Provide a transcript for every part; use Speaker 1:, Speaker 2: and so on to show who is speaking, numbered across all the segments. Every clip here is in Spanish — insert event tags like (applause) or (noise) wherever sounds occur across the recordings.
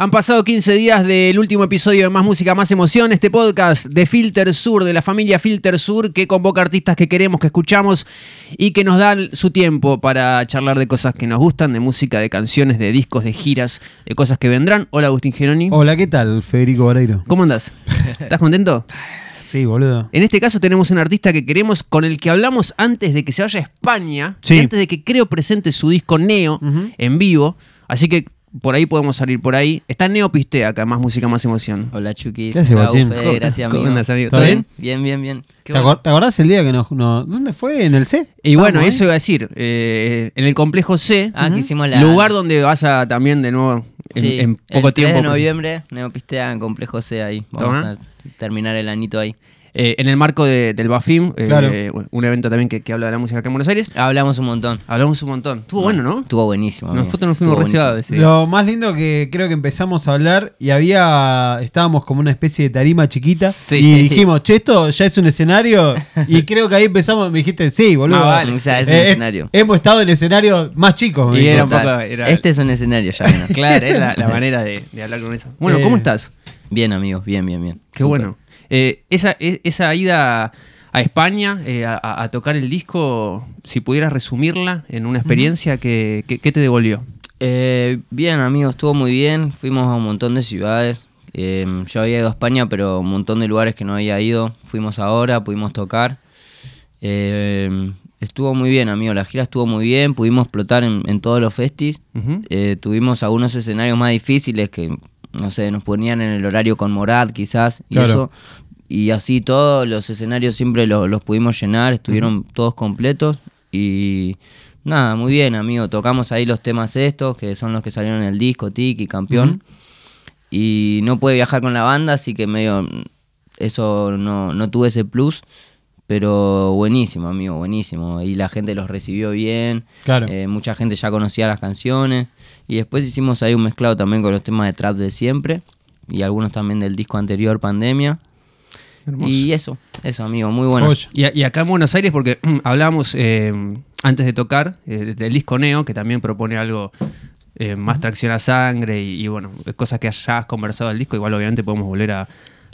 Speaker 1: Han pasado 15 días del último episodio de Más Música, Más Emoción, este podcast de Filter Sur, de la familia Filter Sur, que convoca artistas que queremos, que escuchamos y que nos dan su tiempo para charlar de cosas que nos gustan, de música, de canciones, de discos, de giras, de cosas que vendrán. Hola Agustín Geroni.
Speaker 2: Hola, ¿qué tal, Federico Vareiro?
Speaker 1: ¿Cómo andás? ¿Estás contento?
Speaker 2: Sí, boludo.
Speaker 1: En este caso tenemos un artista que queremos, con el que hablamos antes de que se vaya a España,
Speaker 2: Sí.
Speaker 1: antes de que creo presente su disco Neo en vivo. Así que por ahí podemos salir por ahí. Está Neo Pistea acá, Más Música, Más Emoción.
Speaker 3: Hola
Speaker 1: ¿Cómo-
Speaker 3: gracias amigo.
Speaker 1: andas, amigo?
Speaker 2: ¿Todo bien?
Speaker 3: Bien, bien, bien.
Speaker 2: ¿Te,
Speaker 1: bueno.
Speaker 2: te acordás el día que nos, nos- ¿Dónde fue? ¿En el C?
Speaker 1: Y bueno, eso iba a decir, eh, en el complejo C,
Speaker 3: Ah, que hicimos la...
Speaker 1: lugar donde vas a también de nuevo en,
Speaker 3: Sí,
Speaker 1: en poco
Speaker 3: el 3
Speaker 1: tiempo.
Speaker 3: de noviembre, Neopistea en Complejo C ahí. Vamos
Speaker 1: Toma.
Speaker 3: a terminar el anito ahí.
Speaker 1: Eh, en el marco de- del BAFIM, eh,
Speaker 2: Claro.
Speaker 1: un evento también que, que habla de la música acá en Buenos Aires.
Speaker 3: Hablamos un montón.
Speaker 1: Hablamos un montón. Estuvo bueno, ¿no?
Speaker 3: Estuvo buenísimo.
Speaker 1: Nosotros nos fuimos recibados.
Speaker 2: Lo más lindo que creo que empezamos a hablar y había, estábamos como una especie de tarima chiquita
Speaker 1: Sí.
Speaker 2: y dijimos, che, esto ya es un escenario y (laughs) creo que ahí empezamos, me dijiste, sí, boludo.
Speaker 1: Ah, vale.
Speaker 3: O sea, es un
Speaker 2: Eh,
Speaker 3: escenario.
Speaker 2: Hemos estado en escenarios más chicos. me
Speaker 1: Y era un
Speaker 3: Total.
Speaker 1: poco- era-
Speaker 3: Este es un escenario ya. ¿no? (laughs)
Speaker 1: Claro, es la, la (laughs) manera de, de hablar con eso. Bueno,
Speaker 2: Eh,
Speaker 1: ¿cómo estás?
Speaker 3: Bien, amigos, bien, bien, bien.
Speaker 1: Qué bueno. Eh, esa, e- esa ida a España eh, a, tocar el disco, si pudieras resumirla en una experiencia, ¿qué, qué- qué te devolvió?
Speaker 3: Eh, bien, amigos, estuvo muy bien. Fuimos a un montón de ciudades. Eh, yo había ido a España, pero un montón de lugares que no había ido. Fuimos ahora, pudimos tocar. Eh, estuvo muy bien, amigo. La gira estuvo muy bien. Pudimos explotar en, en todos los festis. Eh, tuvimos algunos escenarios más difíciles que, no sé, nos ponían en el horario con Morad quizás. Y,
Speaker 2: Claro.
Speaker 3: eso, y así todos los escenarios siempre lo- los pudimos llenar, estuvieron todos completos. Y nada, muy bien, amigo. Tocamos ahí los temas estos, que son los que salieron en el disco, Tiki, Campeón. Y no pude viajar con la banda, así que medio eso no, no tuve ese plus. Pero buenísimo, amigo, buenísimo. Y la gente los recibió bien.
Speaker 2: Claro.
Speaker 3: Eh, mucha gente ya conocía las canciones. Y después hicimos ahí un mezclado también con los temas de trap de siempre. Y algunos también del disco anterior, Pandemia.
Speaker 1: Hermoso.
Speaker 3: Y eso, eso, amigo, muy bueno.
Speaker 1: Y, acá en Buenos Aires, porque (clears throat) hablábamos eh, antes de tocar eh, del disco Neo, que también propone algo eh, más tracción a sangre y, y, bueno, cosas que ya has conversado del disco, igual obviamente podemos volver a,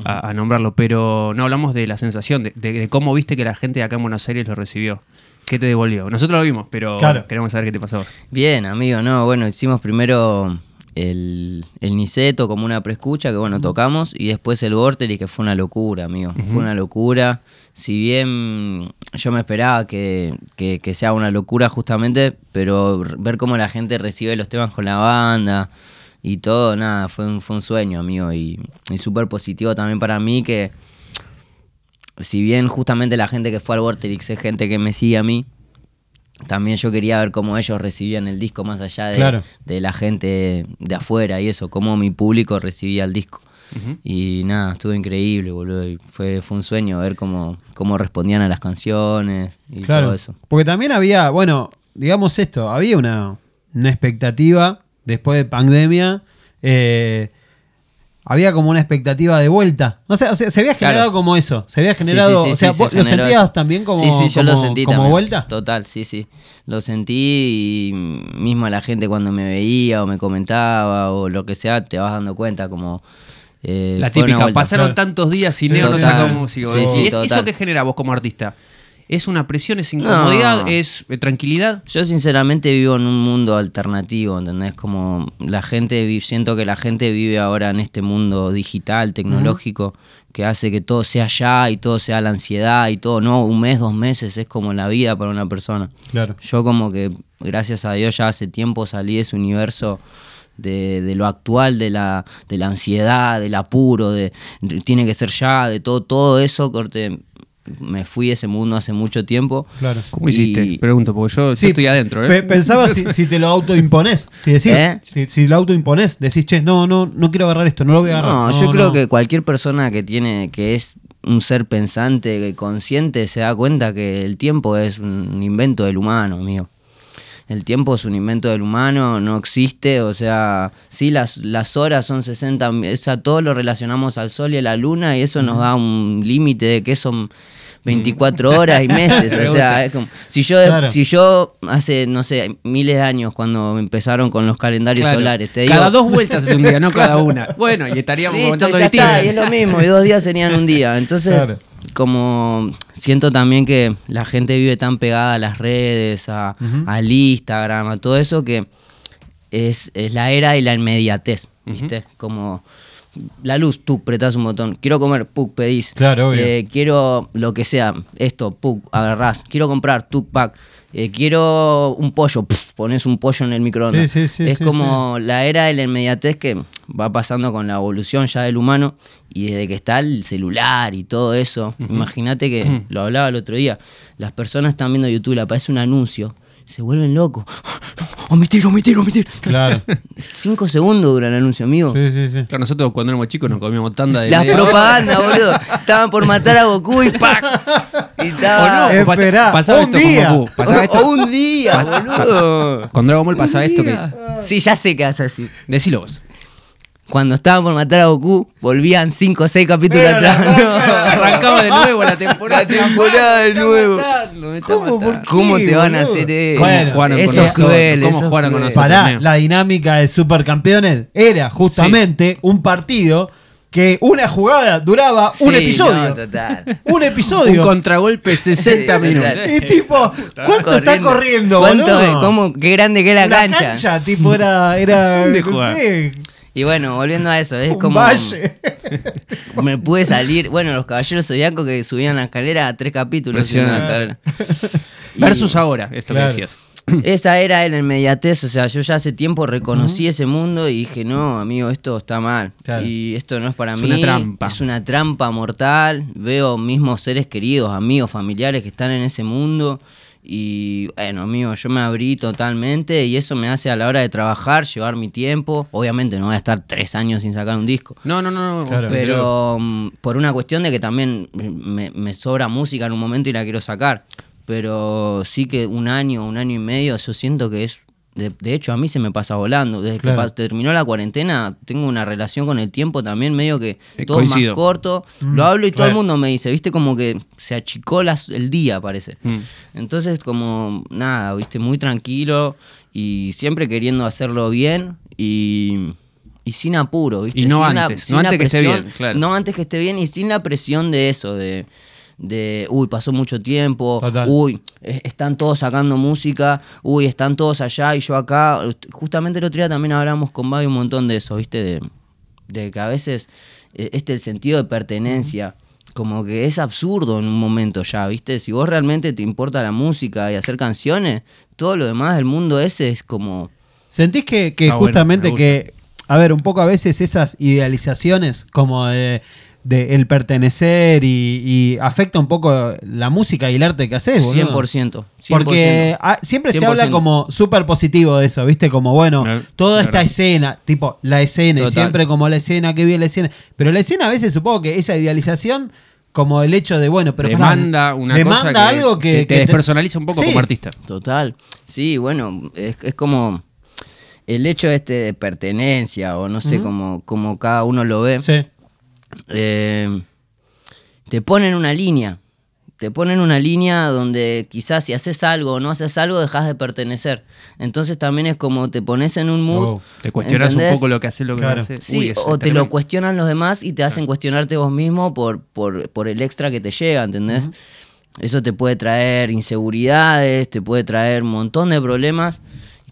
Speaker 1: a- a nombrarlo, pero no hablamos de la sensación, de, de- de cómo viste que la gente de acá en Buenos Aires lo recibió. ¿Qué te devolvió? Nosotros lo vimos, pero
Speaker 2: Claro.
Speaker 1: queremos saber qué te pasó.
Speaker 3: Bien, amigo, no, bueno, hicimos primero el, el Niceto como una preescucha, que bueno, tocamos, y después el Vorterix, que fue una locura, amigo, fue una locura. Si bien yo me esperaba que, que- que sea una locura justamente, pero ver cómo la gente recibe los temas con la banda y todo, nada, fue un, fue un sueño, amigo, y, y súper positivo también para mí que si bien justamente la gente que fue al Vorterix es gente que me sigue a mí, también yo quería ver cómo ellos recibían el disco más allá de,
Speaker 2: Claro.
Speaker 3: de la gente de afuera y eso, cómo mi público recibía el disco. Y nada, estuvo increíble, boludo. y fue, fue un sueño ver cómo, cómo respondían a las canciones y
Speaker 2: Claro.
Speaker 3: todo eso.
Speaker 2: Porque también había, bueno, digamos esto, había una, una expectativa después de pandemia. eh, había como una expectativa de vuelta. No sé, o sea, se había
Speaker 3: Claro.
Speaker 2: generado como eso. Se había generado.
Speaker 3: sí, sí,
Speaker 2: o sea,
Speaker 3: sí, se
Speaker 2: ¿vos ¿lo sentías
Speaker 3: eso.
Speaker 2: también como,
Speaker 3: Sí, sí, yo lo
Speaker 2: como-
Speaker 3: sentí
Speaker 2: como
Speaker 3: también.
Speaker 2: vuelta?
Speaker 3: Total, sí, sí. Lo sentí y mismo la gente cuando me veía o me comentaba o lo que sea, te vas dando cuenta como... eh,
Speaker 1: La típica,
Speaker 3: vuelta.
Speaker 1: pasaron
Speaker 2: claro.
Speaker 1: tantos días sin
Speaker 2: Sí,
Speaker 1: Neo no
Speaker 3: total.
Speaker 1: saca música.
Speaker 3: Sí,
Speaker 1: ¿Y
Speaker 3: sí,
Speaker 1: es-
Speaker 3: total.
Speaker 1: ¿Eso qué genera vos como artista? ¿Es una presión, es incomodidad,
Speaker 3: No.
Speaker 1: es eh, tranquilidad?
Speaker 3: Yo sinceramente vivo en un mundo alternativo, ¿entendés? Como la gente, siento que la gente vive ahora en este mundo digital, tecnológico, que hace que todo sea ya y todo sea la ansiedad y todo, no, un mes, dos meses es como la vida para una persona.
Speaker 2: Claro.
Speaker 3: Yo como que, gracias a Dios, ya hace tiempo salí de ese universo de, de lo actual, de la, de la ansiedad, del apuro, de, de tiene que ser ya, de todo, todo eso, corte, me fui de ese mundo hace mucho tiempo.
Speaker 2: Claro.
Speaker 1: ¿Cómo
Speaker 3: Y-
Speaker 1: hiciste? Pregunto, porque yo, yo
Speaker 2: Sí,
Speaker 1: estoy adentro. ¿eh?
Speaker 2: Pe- pensaba si, si te lo autoimponés. Si decís,
Speaker 3: ¿Eh?
Speaker 2: si, si lo autoimponés, decís, che, no, no, no quiero agarrar esto, no lo voy a agarrar.
Speaker 3: No, yo creo que cualquier persona que tiene, que es un ser pensante, que consciente, se da cuenta que el tiempo es un invento del humano, amigo. El tiempo es un invento del humano, no existe, o sea, sí, las, las horas son 60, mi- o sea, todo lo relacionamos al sol y a la luna y eso nos da un límite de que eso 24 horas y (laughs) meses.
Speaker 1: Me
Speaker 3: o sea, es como, si yo,
Speaker 2: Claro.
Speaker 3: si yo hace, no sé, miles de años cuando empezaron con los calendarios
Speaker 1: Claro.
Speaker 3: solares, te digo,
Speaker 1: Cada dos vueltas es un día, no cada una. (laughs) Bueno, y estaríamos
Speaker 3: Listo, ya está, y es lo mismo, y dos días serían un día. Entonces,
Speaker 2: Claro.
Speaker 3: Como siento también que la gente vive tan pegada a las redes, a, al Instagram, a todo eso, que es, es la era y la inmediatez, ¿viste? Como la luz, tú apretás un botón, quiero comer, puk, pedís.
Speaker 2: Claro, obvio.
Speaker 3: Eh, quiero lo que sea, esto, puk, agarrás. Quiero comprar, tuk, pack. Eh, quiero un pollo, pf, pones un pollo en el microondas.
Speaker 2: Sí, sí, sí,
Speaker 3: es como la era de la inmediatez que va pasando con la evolución ya del humano y desde que está el celular y todo eso. Imagínate que, lo hablaba el otro día, las personas están viendo YouTube, le aparece un anuncio, se vuelven locos. (gasps) Omitir, omitir, omitir.
Speaker 2: Claro. (laughs)
Speaker 3: Cinco segundos dura el anuncio, amigo.
Speaker 2: Sí, sí, sí.
Speaker 1: Claro, nosotros cuando éramos chicos nos comíamos tanda de.
Speaker 3: Las propagandas, boludo. Estaban por matar a Goku y ¡pac! Y estaba...
Speaker 1: O no,
Speaker 2: Esperá,
Speaker 1: pasaba
Speaker 2: un
Speaker 1: esto con
Speaker 2: día.
Speaker 1: Goku. Pasaba
Speaker 3: o,
Speaker 1: esto-
Speaker 3: o un día, boludo.
Speaker 1: Con Dragon Ball pasaba esto que.
Speaker 3: Sí, ya sé qué hace así.
Speaker 1: Decilo vos.
Speaker 3: Cuando estaban por matar a Goku, volvían 5 o 6 capítulos
Speaker 2: Pero la
Speaker 3: atrás. No. (laughs)
Speaker 1: Arrancaba de nuevo la temporada.
Speaker 3: La temporada de nuevo.
Speaker 1: matando, me está
Speaker 2: ¿Cómo?
Speaker 1: matando.
Speaker 2: ¿Por qué,
Speaker 3: ¿Cómo te van a hacer eso?
Speaker 2: Bueno,
Speaker 1: jugaron con
Speaker 3: eso es
Speaker 1: nosotros?
Speaker 3: cruel.
Speaker 1: ¿Cómo
Speaker 3: eso es
Speaker 1: jugaron con nosotros?
Speaker 2: Pará, la dinámica de Supercampeones era justamente un partido que una jugada duraba un episodio.
Speaker 3: no, total.
Speaker 2: un
Speaker 1: Un
Speaker 2: episodio.
Speaker 1: contragolpe 60
Speaker 3: Sí,
Speaker 1: minutos.
Speaker 2: y tipo, ¿cuánto está corriendo,
Speaker 3: ¿Cuánto
Speaker 2: boludo?
Speaker 3: ¿Cómo? Qué grande que es la
Speaker 2: Una
Speaker 3: cancha.
Speaker 2: tipo, era, era
Speaker 1: ¿Dónde
Speaker 2: no sé,
Speaker 3: Y bueno, volviendo a eso, es
Speaker 2: un
Speaker 3: como.
Speaker 2: valle. (laughs)
Speaker 3: Me pude salir. Bueno, los caballeros zodiacos que subían la escalera a tres capítulos. subiendo la escalera. (laughs) Y
Speaker 1: Versus ahora, esto
Speaker 2: Claro.
Speaker 1: que decías.
Speaker 3: Esa era la inmediatez. O sea, yo ya hace tiempo reconocí ese mundo y dije, no, amigo, esto está mal.
Speaker 2: Claro.
Speaker 3: Y esto no es para
Speaker 1: Es
Speaker 3: mí.
Speaker 1: una trampa.
Speaker 3: Es una trampa mortal. Veo mismos seres queridos, amigos, familiares que están en ese mundo. Y bueno, amigo, yo me abrí totalmente y eso me hace a la hora de trabajar llevar mi tiempo. Obviamente no voy a estar tres años sin sacar un disco.
Speaker 1: No, no, no. no.
Speaker 2: Claro.
Speaker 3: Pero mm, por una cuestión de que también me, me sobra música en un momento y la quiero sacar. Pero sí que un año, un año y medio, yo siento que es... De, de hecho, a mí se me pasa volando. Desde
Speaker 2: Claro.
Speaker 3: que terminó la cuarentena, tengo una relación con el tiempo también medio que
Speaker 1: Eh,
Speaker 3: todo más corto.
Speaker 2: Mm,
Speaker 3: Lo hablo y todo el mundo me dice, viste, como que se achicó las- el día, parece.
Speaker 1: Mm.
Speaker 3: Entonces, como nada, viste, muy tranquilo y siempre queriendo hacerlo bien y, y sin apuro, viste.
Speaker 1: Y no
Speaker 3: sin la-
Speaker 1: antes, no
Speaker 3: la
Speaker 1: antes que esté
Speaker 3: presión-
Speaker 1: bien, claro.
Speaker 3: No antes que esté bien y sin la presión de eso, de, de uy, pasó mucho tiempo,
Speaker 2: Total.
Speaker 3: uy, están todos sacando música, uy, están todos allá y yo acá. Justamente el otro día también hablamos con Babi un montón de eso, viste, de, de que a veces eh, este el sentido de pertenencia. Como que es absurdo en un momento ya, ¿viste? Si vos realmente te importa la música y hacer canciones, todo lo demás del mundo ese es como...
Speaker 2: ¿Sentís que, que
Speaker 1: bueno,
Speaker 2: justamente que, a ver, un poco a veces esas idealizaciones como de, de el pertenecer y, y afecta un poco la música y el arte que haces? boludo?
Speaker 3: 100%. 100%.
Speaker 2: Porque siempre se
Speaker 3: 100%.
Speaker 2: habla como súper positivo de eso, ¿viste? Como, bueno,
Speaker 1: Eh,
Speaker 2: toda esta
Speaker 1: verdad.
Speaker 2: escena, tipo, la escena,
Speaker 3: Total.
Speaker 2: siempre como la escena, que bien la escena. Pero la escena a veces supongo que esa idealización, como el hecho de, bueno, pero
Speaker 1: demanda una
Speaker 2: demanda
Speaker 1: cosa que,
Speaker 2: algo que,
Speaker 1: que te
Speaker 2: que
Speaker 1: despersonaliza un poco
Speaker 2: Sí.
Speaker 1: como artista.
Speaker 3: Total. Sí, bueno, es, es como el hecho este de pertenencia o no sé, como, como cada uno lo ve.
Speaker 2: Sí.
Speaker 3: Eh, te ponen una línea. Te ponen una línea donde quizás si haces algo o no haces algo, dejas de pertenecer. Entonces también es como te pones en un mood.
Speaker 2: Oh,
Speaker 1: Te cuestionas
Speaker 3: ¿entendés?
Speaker 1: un poco lo que haces, lo que
Speaker 2: Claro.
Speaker 1: haces.
Speaker 3: Sí,
Speaker 1: Uy, es
Speaker 3: o te lo cuestionan los demás y te hacen cuestionarte vos mismo por, por, por el extra que te llega, ¿entendés? Eso te puede traer inseguridades, te puede traer un montón de problemas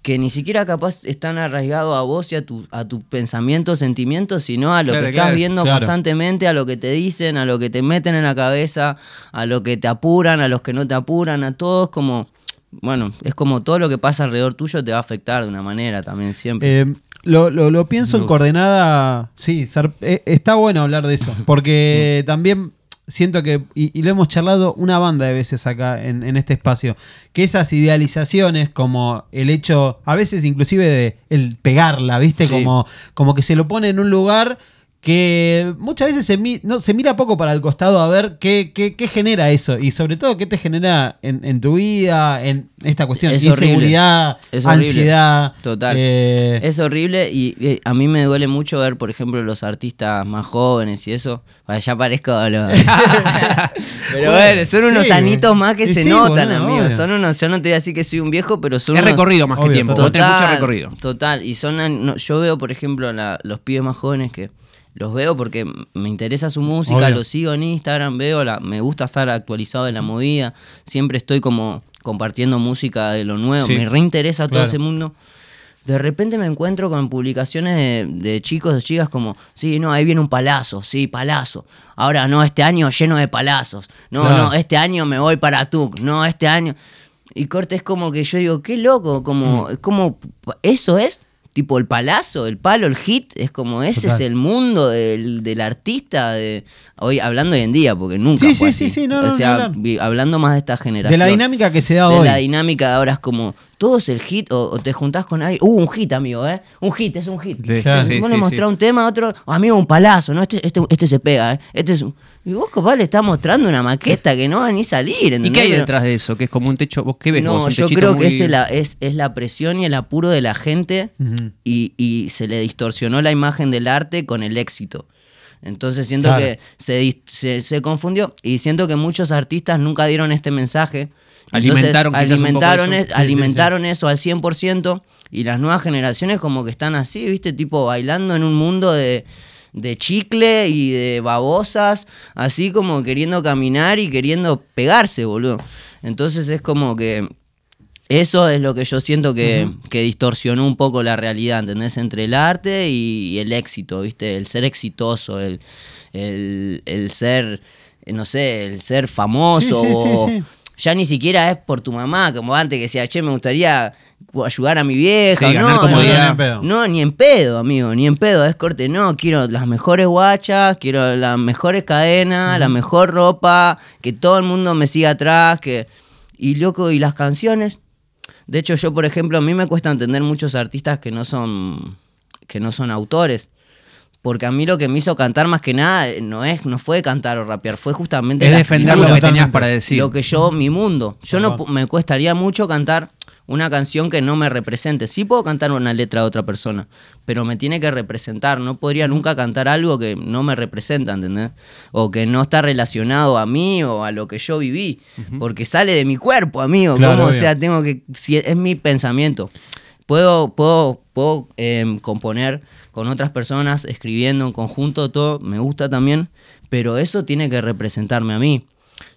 Speaker 3: que ni siquiera capaz están arraigados a vos y a tu, a tus pensamientos, sentimientos, sino a lo
Speaker 1: Claro,
Speaker 3: que estás
Speaker 1: claro,
Speaker 3: viendo
Speaker 2: claro.
Speaker 3: constantemente, a lo que te dicen, a lo que te meten en la cabeza, a lo que te apuran, a los que no te apuran, a todos como... Bueno, es como todo lo que pasa alrededor tuyo te va a afectar de una manera también siempre.
Speaker 2: Eh, lo, lo- lo pienso en coordenada. Sí, eh, está bueno hablar de eso. Porque (laughs) también siento que, y, y lo hemos charlado una banda de veces acá en, en este espacio, que esas idealizaciones, como el hecho, a veces inclusive de el pegarla, ¿viste?
Speaker 3: Sí.
Speaker 2: Como, como que se lo pone en un lugar que muchas veces se, mi- no, se mira poco para el costado a ver qué, qué, qué genera eso y sobre todo qué te genera en, en tu vida, en esta cuestión,
Speaker 3: Es horrible.
Speaker 2: inseguridad,
Speaker 3: Es horrible.
Speaker 2: ansiedad.
Speaker 3: Total.
Speaker 2: eh,
Speaker 3: Es horrible y, a mí me duele mucho ver, por ejemplo, los artistas más jóvenes y eso. Bueno, ya parezco lo... (laughs) pero bueno, son unos
Speaker 2: sí,
Speaker 3: anitos más que
Speaker 2: y
Speaker 3: se
Speaker 2: sí,
Speaker 3: notan, amigos. Son unos, yo no te voy a decir que soy un viejo, pero son
Speaker 1: Es
Speaker 3: unos-
Speaker 1: recorrido más que tiempo.
Speaker 2: total.
Speaker 1: Mucho recorrido.
Speaker 3: Total, y son no, yo veo, por ejemplo, la- los pibes más jóvenes que los veo porque me interesa su música,
Speaker 2: Obvio.
Speaker 3: los sigo en Instagram, veo la, me gusta estar actualizado de la movida, siempre estoy como compartiendo música de lo nuevo,
Speaker 1: Sí.
Speaker 3: me reinteresa todo
Speaker 2: Claro.
Speaker 3: ese mundo. De repente me encuentro con publicaciones de, de chicos, de chicas como, sí, no, ahí viene un palazo, sí, palazo. Ahora, no, este año lleno de palazos. No,
Speaker 2: Claro.
Speaker 3: no, este año me voy para Tuc. No, este año... Y corte es como que yo digo, qué loco, como,
Speaker 2: Mm.
Speaker 3: como eso es, tipo el palazo, el palo, el hit, es como ese
Speaker 2: Total.
Speaker 3: es el mundo del, del artista, de, hoy hablando hoy en día, porque nunca
Speaker 2: Sí,
Speaker 3: fue
Speaker 2: sí,
Speaker 3: así.
Speaker 2: sí, sí, no,
Speaker 3: o
Speaker 2: no,
Speaker 3: sea,
Speaker 2: no,
Speaker 3: hablando más de esta generación.
Speaker 2: de la dinámica que se da
Speaker 3: de
Speaker 2: hoy.
Speaker 3: la dinámica de ahora es como, todo es el hit, o, o te juntás con alguien, uh, un hit, amigo, ¿eh? Un hit, es un hit.
Speaker 1: Sí,
Speaker 2: Claro.
Speaker 1: sí,
Speaker 3: Vos
Speaker 1: sí,
Speaker 3: le mostrás
Speaker 1: sí.
Speaker 3: un tema, otro, oh, amigo, un palazo, ¿no? Este, este, este se pega, ¿eh? Este es un... Y vos, capaz, le estás mostrando una maqueta que no va ni salir,
Speaker 1: ¿Y
Speaker 3: ¿entendés?
Speaker 1: qué hay detrás de eso? Que es como un techo. ¿Vos qué ves?
Speaker 3: no,
Speaker 1: ¿Un
Speaker 3: yo creo que
Speaker 1: muy-
Speaker 3: es la, es, es la presión y el apuro de la gente y, y se le distorsionó la imagen del arte con el éxito. Entonces siento
Speaker 2: Claro.
Speaker 3: que se, se, se confundió y siento que muchos artistas nunca dieron este mensaje.
Speaker 1: Alimentaron
Speaker 3: alimentaron,
Speaker 1: eso.
Speaker 2: Sí, sí,
Speaker 3: alimentaron eso al 100% y las nuevas generaciones como que están así, ¿viste? Tipo bailando en un mundo de, de chicle y de babosas, así como queriendo caminar y queriendo pegarse, boludo. Entonces es como que eso es lo que yo siento que, que distorsionó un poco la realidad, ¿entendés? Entre el arte y, y el éxito, ¿viste? El ser exitoso, el, el, el ser, eh, no sé, el ser famoso.
Speaker 2: Sí, sí, sí,
Speaker 3: o-
Speaker 2: sí.
Speaker 3: Ya ni siquiera es por tu mamá, como antes que decía, che, me gustaría ayudar a mi vieja.
Speaker 1: Sí,
Speaker 3: no, no,
Speaker 2: ni en pedo.
Speaker 3: no, ni en pedo, amigo, ni en pedo. Es corte, no, quiero las mejores guachas, quiero las mejores cadenas, la mejor ropa, que todo el mundo me siga atrás, que... Y loco, y las canciones. De hecho, yo, por ejemplo, a mí me cuesta entender muchos artistas que no son, que no son autores. Porque a mí lo que me hizo cantar más que nada eh, no es, no fue cantar o rapear, fue justamente
Speaker 1: Es defender lo que tenías para decir.
Speaker 3: Lo que yo, mi mundo. Yo no me cuestaría mucho cantar una canción que no me represente. Sí puedo cantar una letra de otra persona, pero me tiene que representar. No podría nunca cantar algo que no me representa, ¿entendés? O que no está relacionado a mí o a lo que yo viví. Porque sale de mi cuerpo, amigo.
Speaker 2: Claro,
Speaker 3: ¿Cómo? O sea, tengo que. Si es mi pensamiento. Puedo, puedo, puedo em, componer con otras personas, escribiendo en conjunto, todo, me gusta también, pero eso tiene que representarme a mí.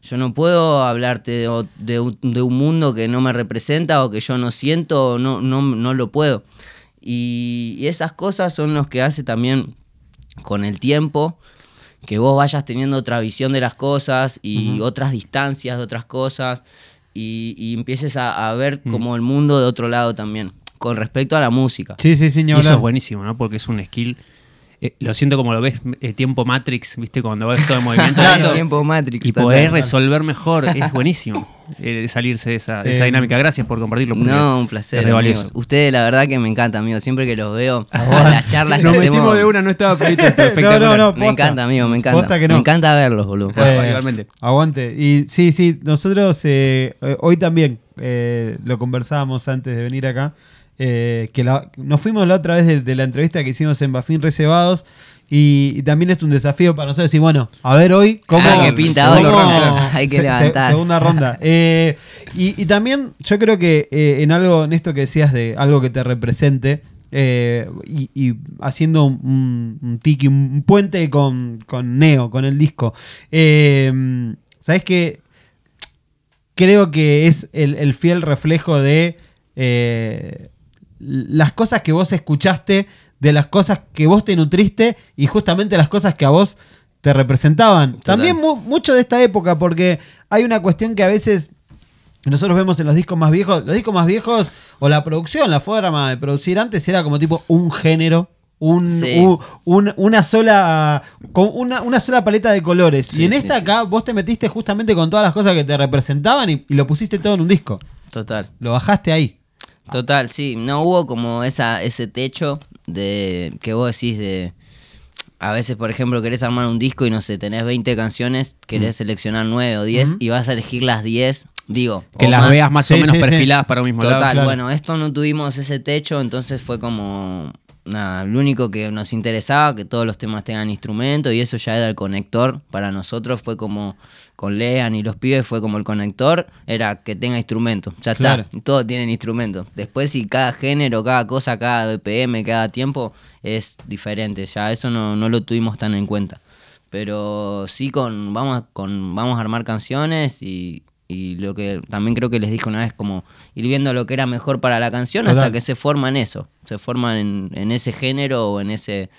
Speaker 3: Yo no puedo hablarte de, o- de un, de un mundo que no me representa o que yo no siento, no, no, no lo puedo. Y, y esas cosas son los que hace también con el tiempo que vos vayas teniendo otra visión de las cosas y otras distancias de otras cosas y, y empieces a, a ver como el mundo de otro lado también, con respecto a la música.
Speaker 2: Sí, sí, sí,
Speaker 1: Y eso es buenísimo, ¿no? Porque es un skill. Eh, lo siento como lo ves, eh, tiempo Matrix, ¿viste? Cuando ves todo el (laughs) movimiento.
Speaker 3: Claro, tiempo Matrix.
Speaker 1: y
Speaker 3: total.
Speaker 1: poder resolver mejor. (laughs) Es buenísimo eh, salirse de esa, de esa
Speaker 2: Eh,
Speaker 1: dinámica. Gracias por compartirlo.
Speaker 3: No, un placer. amigos. Ustedes, la verdad que me encanta, amigo. Siempre que los veo, (laughs) las charlas que hacemos.
Speaker 1: metimos de una, no estaba
Speaker 2: No, no, no.
Speaker 3: Me encanta, amigo, me encanta. Me encanta verlos, boludo.
Speaker 1: Bueno,
Speaker 2: Eh,
Speaker 1: igualmente.
Speaker 2: Aguante. Y sí, sí, nosotros hoy también eh, lo conversábamos antes de venir acá. Eh, que la- nos fuimos la otra vez de, de la entrevista que hicimos en Bafín Reservados. Y, y también es un desafío para nosotros decir, bueno, a ver hoy cómo.
Speaker 3: Ah, que pinta
Speaker 2: cómo-
Speaker 3: hoy, claro. (laughs) Hay que
Speaker 2: se- se-
Speaker 3: levantar.
Speaker 2: segunda ronda. (laughs) Eh, y, y también yo creo que eh, en algo, en esto que decías de algo que te represente, eh, y, y haciendo un, tiki, un, un puente con, con Neo, con el disco. Eh, ¿Sabes qué? Creo que es el, el fiel reflejo de eh, las cosas que vos escuchaste, de las cosas que vos te nutriste y justamente las cosas que a vos te representaban. También mu- mucho de esta época, porque hay una cuestión que a veces nosotros vemos en los discos más viejos, los discos más viejos o la producción, la forma de producir antes era como tipo un género. Un,
Speaker 3: Sí.
Speaker 2: un- una sola con una, una sola paleta de colores
Speaker 3: Sí,
Speaker 2: y en
Speaker 3: sí,
Speaker 2: esta acá vos te metiste justamente con todas las cosas que te representaban y, y lo pusiste todo en un disco
Speaker 3: Total.
Speaker 2: lo bajaste ahí
Speaker 3: Total, sí. No hubo como esa, ese techo de que vos decís de, a veces, por ejemplo, querés armar un disco y no sé, tenés 20 canciones, querés seleccionar 9 o 10 y vas a elegir las 10, digo.
Speaker 1: Que las
Speaker 3: más.
Speaker 1: veas más o
Speaker 2: Sí,
Speaker 1: menos
Speaker 2: sí, sí.
Speaker 1: perfiladas para un mismo
Speaker 3: Total,
Speaker 1: lado.
Speaker 2: claro.
Speaker 3: bueno, esto no tuvimos ese techo, entonces fue como. Nada, lo único que nos interesaba, que todos los temas tengan instrumento, y eso ya era el conector. Para nosotros fue como, con Lean y los pibes, fue como el conector, era que tenga instrumento. Ya
Speaker 2: Claro.
Speaker 3: está, todos tienen instrumento. Después, si cada género, cada cosa, cada BPM, cada tiempo es diferente, ya eso no, no lo tuvimos tan en cuenta. Pero sí con vamos con vamos a armar canciones y, y lo que también creo que les dije una vez como ir viendo lo que era mejor para la canción
Speaker 2: Total.
Speaker 3: hasta que se forman eso, se forman en, en ese género o en ese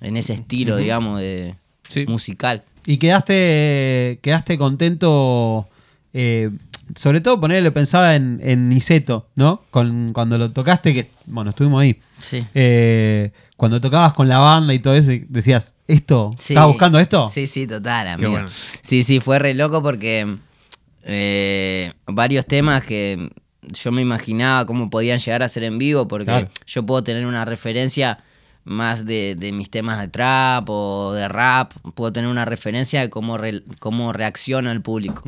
Speaker 3: en ese estilo, digamos, de
Speaker 1: Sí.
Speaker 3: musical.
Speaker 2: Y quedaste, quedaste contento, eh, sobre todo ponerle, pensaba en, en Niceto, ¿no? Con, cuando lo tocaste, que bueno, estuvimos ahí.
Speaker 3: Sí.
Speaker 2: Eh, cuando tocabas con la banda y todo eso, decías, ¿esto?
Speaker 3: Sí.
Speaker 2: ¿Estabas buscando esto?
Speaker 3: Sí, sí, total, amigo.
Speaker 1: bueno.
Speaker 3: Sí, sí, fue re loco porque eh, varios temas que yo me imaginaba cómo podían llegar a ser en vivo, porque
Speaker 2: Claro.
Speaker 3: yo puedo tener una referencia más de, de mis temas de trap o de rap, puedo tener una referencia de cómo, re- cómo reacciona el público.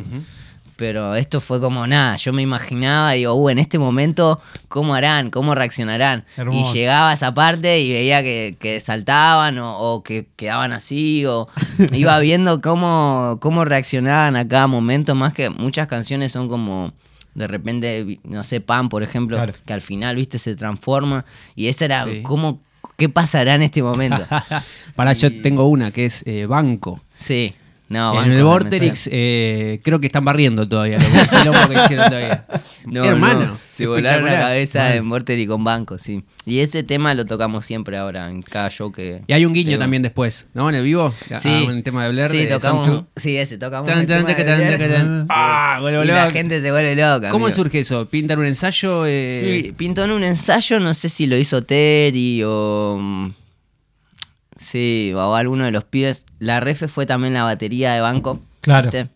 Speaker 3: Pero esto fue como nada, yo me imaginaba, digo, uh, en este momento, ¿cómo harán? ¿Cómo reaccionarán?
Speaker 2: Hermoso.
Speaker 3: Y llegaba a esa parte y veía que, que saltaban o, o que quedaban así, o (laughs) iba viendo cómo, cómo reaccionaban a cada momento, más que muchas canciones son como, de repente, no sé, Pan, por ejemplo,
Speaker 2: Claro.
Speaker 3: que al final, viste, se transforma, y esa era,
Speaker 1: Sí.
Speaker 3: ¿cómo, ¿qué pasará en este momento? (laughs)
Speaker 1: Para yo tengo una que es eh, Banco.
Speaker 3: Sí, no,
Speaker 1: en el Vorterix eh, creo que están barriendo todavía. Lo, el (laughs) quilombo que hicieron todavía.
Speaker 3: No,
Speaker 1: Hermano.
Speaker 3: no, se volaron la cabeza en Morter y con Banco, sí. Y ese tema lo tocamos siempre ahora, en cada show que...
Speaker 1: Y hay un guiño también después, ¿no? En el vivo.
Speaker 3: Sí,
Speaker 1: Ah, el tema de Blair.
Speaker 3: sí,
Speaker 1: de
Speaker 3: tocamos, sí, ese, tocamos
Speaker 1: Tan, tan, tan. Ah,
Speaker 3: Sí. y la gente se vuelve loca.
Speaker 1: ¿Cómo
Speaker 3: amigo.
Speaker 1: surge eso? ¿Pintan un ensayo? Eh,
Speaker 3: Sí, pintó en un ensayo, no sé si lo hizo Terry o... Sí, o alguno de los pibes. La refe fue también la batería de banco.
Speaker 2: Claro.
Speaker 3: ¿viste?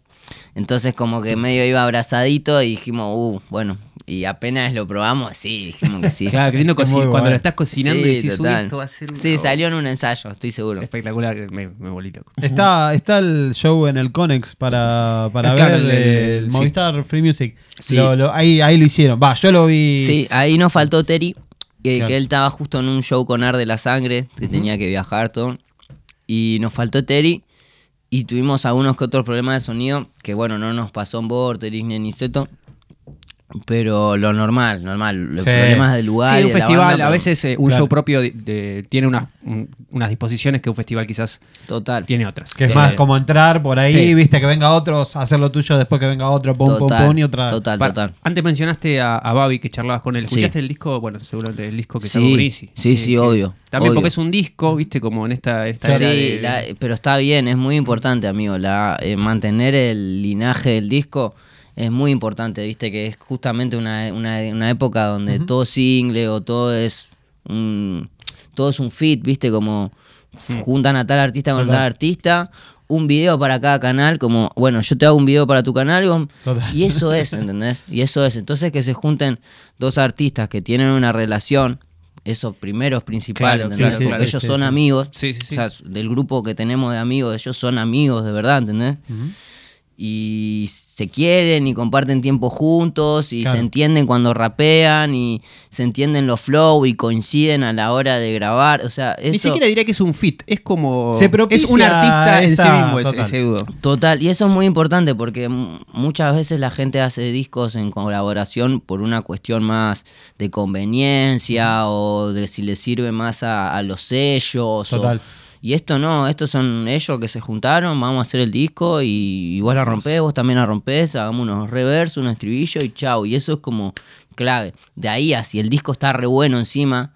Speaker 3: Entonces como que medio iba abrazadito y dijimos, uh, bueno. Y apenas lo probamos, sí, dijimos que sí. (laughs)
Speaker 1: Claro, qué lindo
Speaker 2: Es
Speaker 1: coci-
Speaker 2: muy
Speaker 1: cuando lo estás cocinando
Speaker 3: Sí,
Speaker 1: y decís, "Uy,
Speaker 3: total.
Speaker 1: esto va a ser una
Speaker 3: Sí,
Speaker 1: bomba".
Speaker 3: salió en un ensayo, estoy seguro.
Speaker 1: Espectacular, me, me volví loco. (laughs)
Speaker 2: Está, está el show en el Conex para, para ver el,
Speaker 1: el- el-
Speaker 2: el
Speaker 1: sí.
Speaker 2: Movistar Free Music.
Speaker 3: Sí.
Speaker 2: Lo- lo- ahí, ahí lo hicieron. Va, yo lo vi.
Speaker 3: Sí, ahí nos faltó Terry, que,
Speaker 2: Claro.
Speaker 3: que él estaba justo en un show con Ar de la Sangre, que tenía que viajar todo. Y nos faltó Terry y tuvimos algunos que otros problemas de sonido, que bueno, no nos pasó en Vorterix ni en Niceto. Pero lo normal, normal. Los
Speaker 2: Sí.
Speaker 3: problemas del lugar.
Speaker 1: Sí,
Speaker 3: y
Speaker 1: un
Speaker 3: de la
Speaker 1: festival,
Speaker 3: banda,
Speaker 1: a veces eh, un
Speaker 2: Claro.
Speaker 1: show propio de- de- tiene unas, un- unas disposiciones que un festival quizás
Speaker 3: Total.
Speaker 1: tiene otras.
Speaker 2: Que es
Speaker 1: Eh,
Speaker 2: más como entrar por ahí,
Speaker 1: Sí.
Speaker 2: viste, que venga otros, hacer lo tuyo, después que venga otro, pum, pum,
Speaker 3: Total,
Speaker 2: pum, y otra.
Speaker 3: total, total.
Speaker 1: Antes mencionaste a, a Babi que charlabas con él.
Speaker 3: Sí.
Speaker 1: ¿Escuchaste el disco? Bueno, seguramente el disco que
Speaker 3: Sí,
Speaker 1: sacó Grisi.
Speaker 3: sí, sí,
Speaker 1: que-
Speaker 3: obvio,
Speaker 1: También
Speaker 3: obvio.
Speaker 1: porque es un disco, viste, como en esta, esta
Speaker 3: Sí,
Speaker 1: era de-
Speaker 3: la- pero está bien, es muy importante, amigo. La, eh, mantener el linaje del disco es muy importante, viste, que es justamente una, una, una época donde todo es single o todo es un, todo es un fit, viste, como juntan a tal artista con
Speaker 2: Total.
Speaker 3: tal artista, un video para cada canal, como, bueno, yo te hago un video para tu canal, y eso es, ¿entendés? Y eso es. Entonces que se junten dos artistas que tienen una relación, eso primero es principal,
Speaker 1: Claro,
Speaker 3: ¿entendés?
Speaker 2: sí,
Speaker 3: Porque
Speaker 2: sí,
Speaker 3: ellos son amigos. O sea, del grupo que tenemos de amigos, ellos son amigos de verdad, ¿entendés? Y se quieren y comparten tiempo juntos y
Speaker 2: Claro.
Speaker 3: se entienden cuando rapean y se entienden los flow y coinciden a la hora de grabar. O sea,
Speaker 1: Ni
Speaker 3: eso...
Speaker 1: siquiera diría que es un fit, es como.
Speaker 2: Se
Speaker 1: es un artista en sí mismo, ese,
Speaker 2: total.
Speaker 1: ese dúo.
Speaker 3: Total, y eso es muy importante porque muchas veces la gente hace discos en colaboración por una cuestión más de conveniencia o de si le sirve más a, a los sellos. o-
Speaker 2: Total.
Speaker 3: Y esto no, estos son ellos que se juntaron, vamos a hacer el disco y, y vos la rompés, vos también la rompés, hagamos unos reversos, un estribillo y chau. Y eso es como clave. De ahí a si el disco está re bueno encima,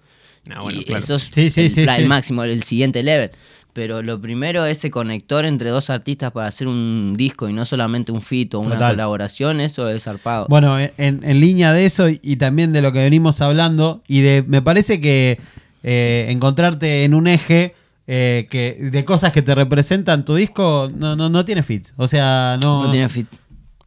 Speaker 1: Ah, bueno,
Speaker 3: y
Speaker 1: claro.
Speaker 3: eso es
Speaker 2: Sí, sí,
Speaker 3: el,
Speaker 2: sí,
Speaker 3: máximo, el siguiente level. Pero lo primero, ese conector entre dos artistas para hacer un disco y no solamente un fit o una
Speaker 2: Total.
Speaker 3: colaboración, eso es zarpado.
Speaker 2: Bueno, en, en línea de eso y también de lo que venimos hablando, y de me parece que eh, encontrarte en un eje eh, que de cosas que te representan tu disco no, no, no tiene fit. O sea, no,
Speaker 3: no tiene fit.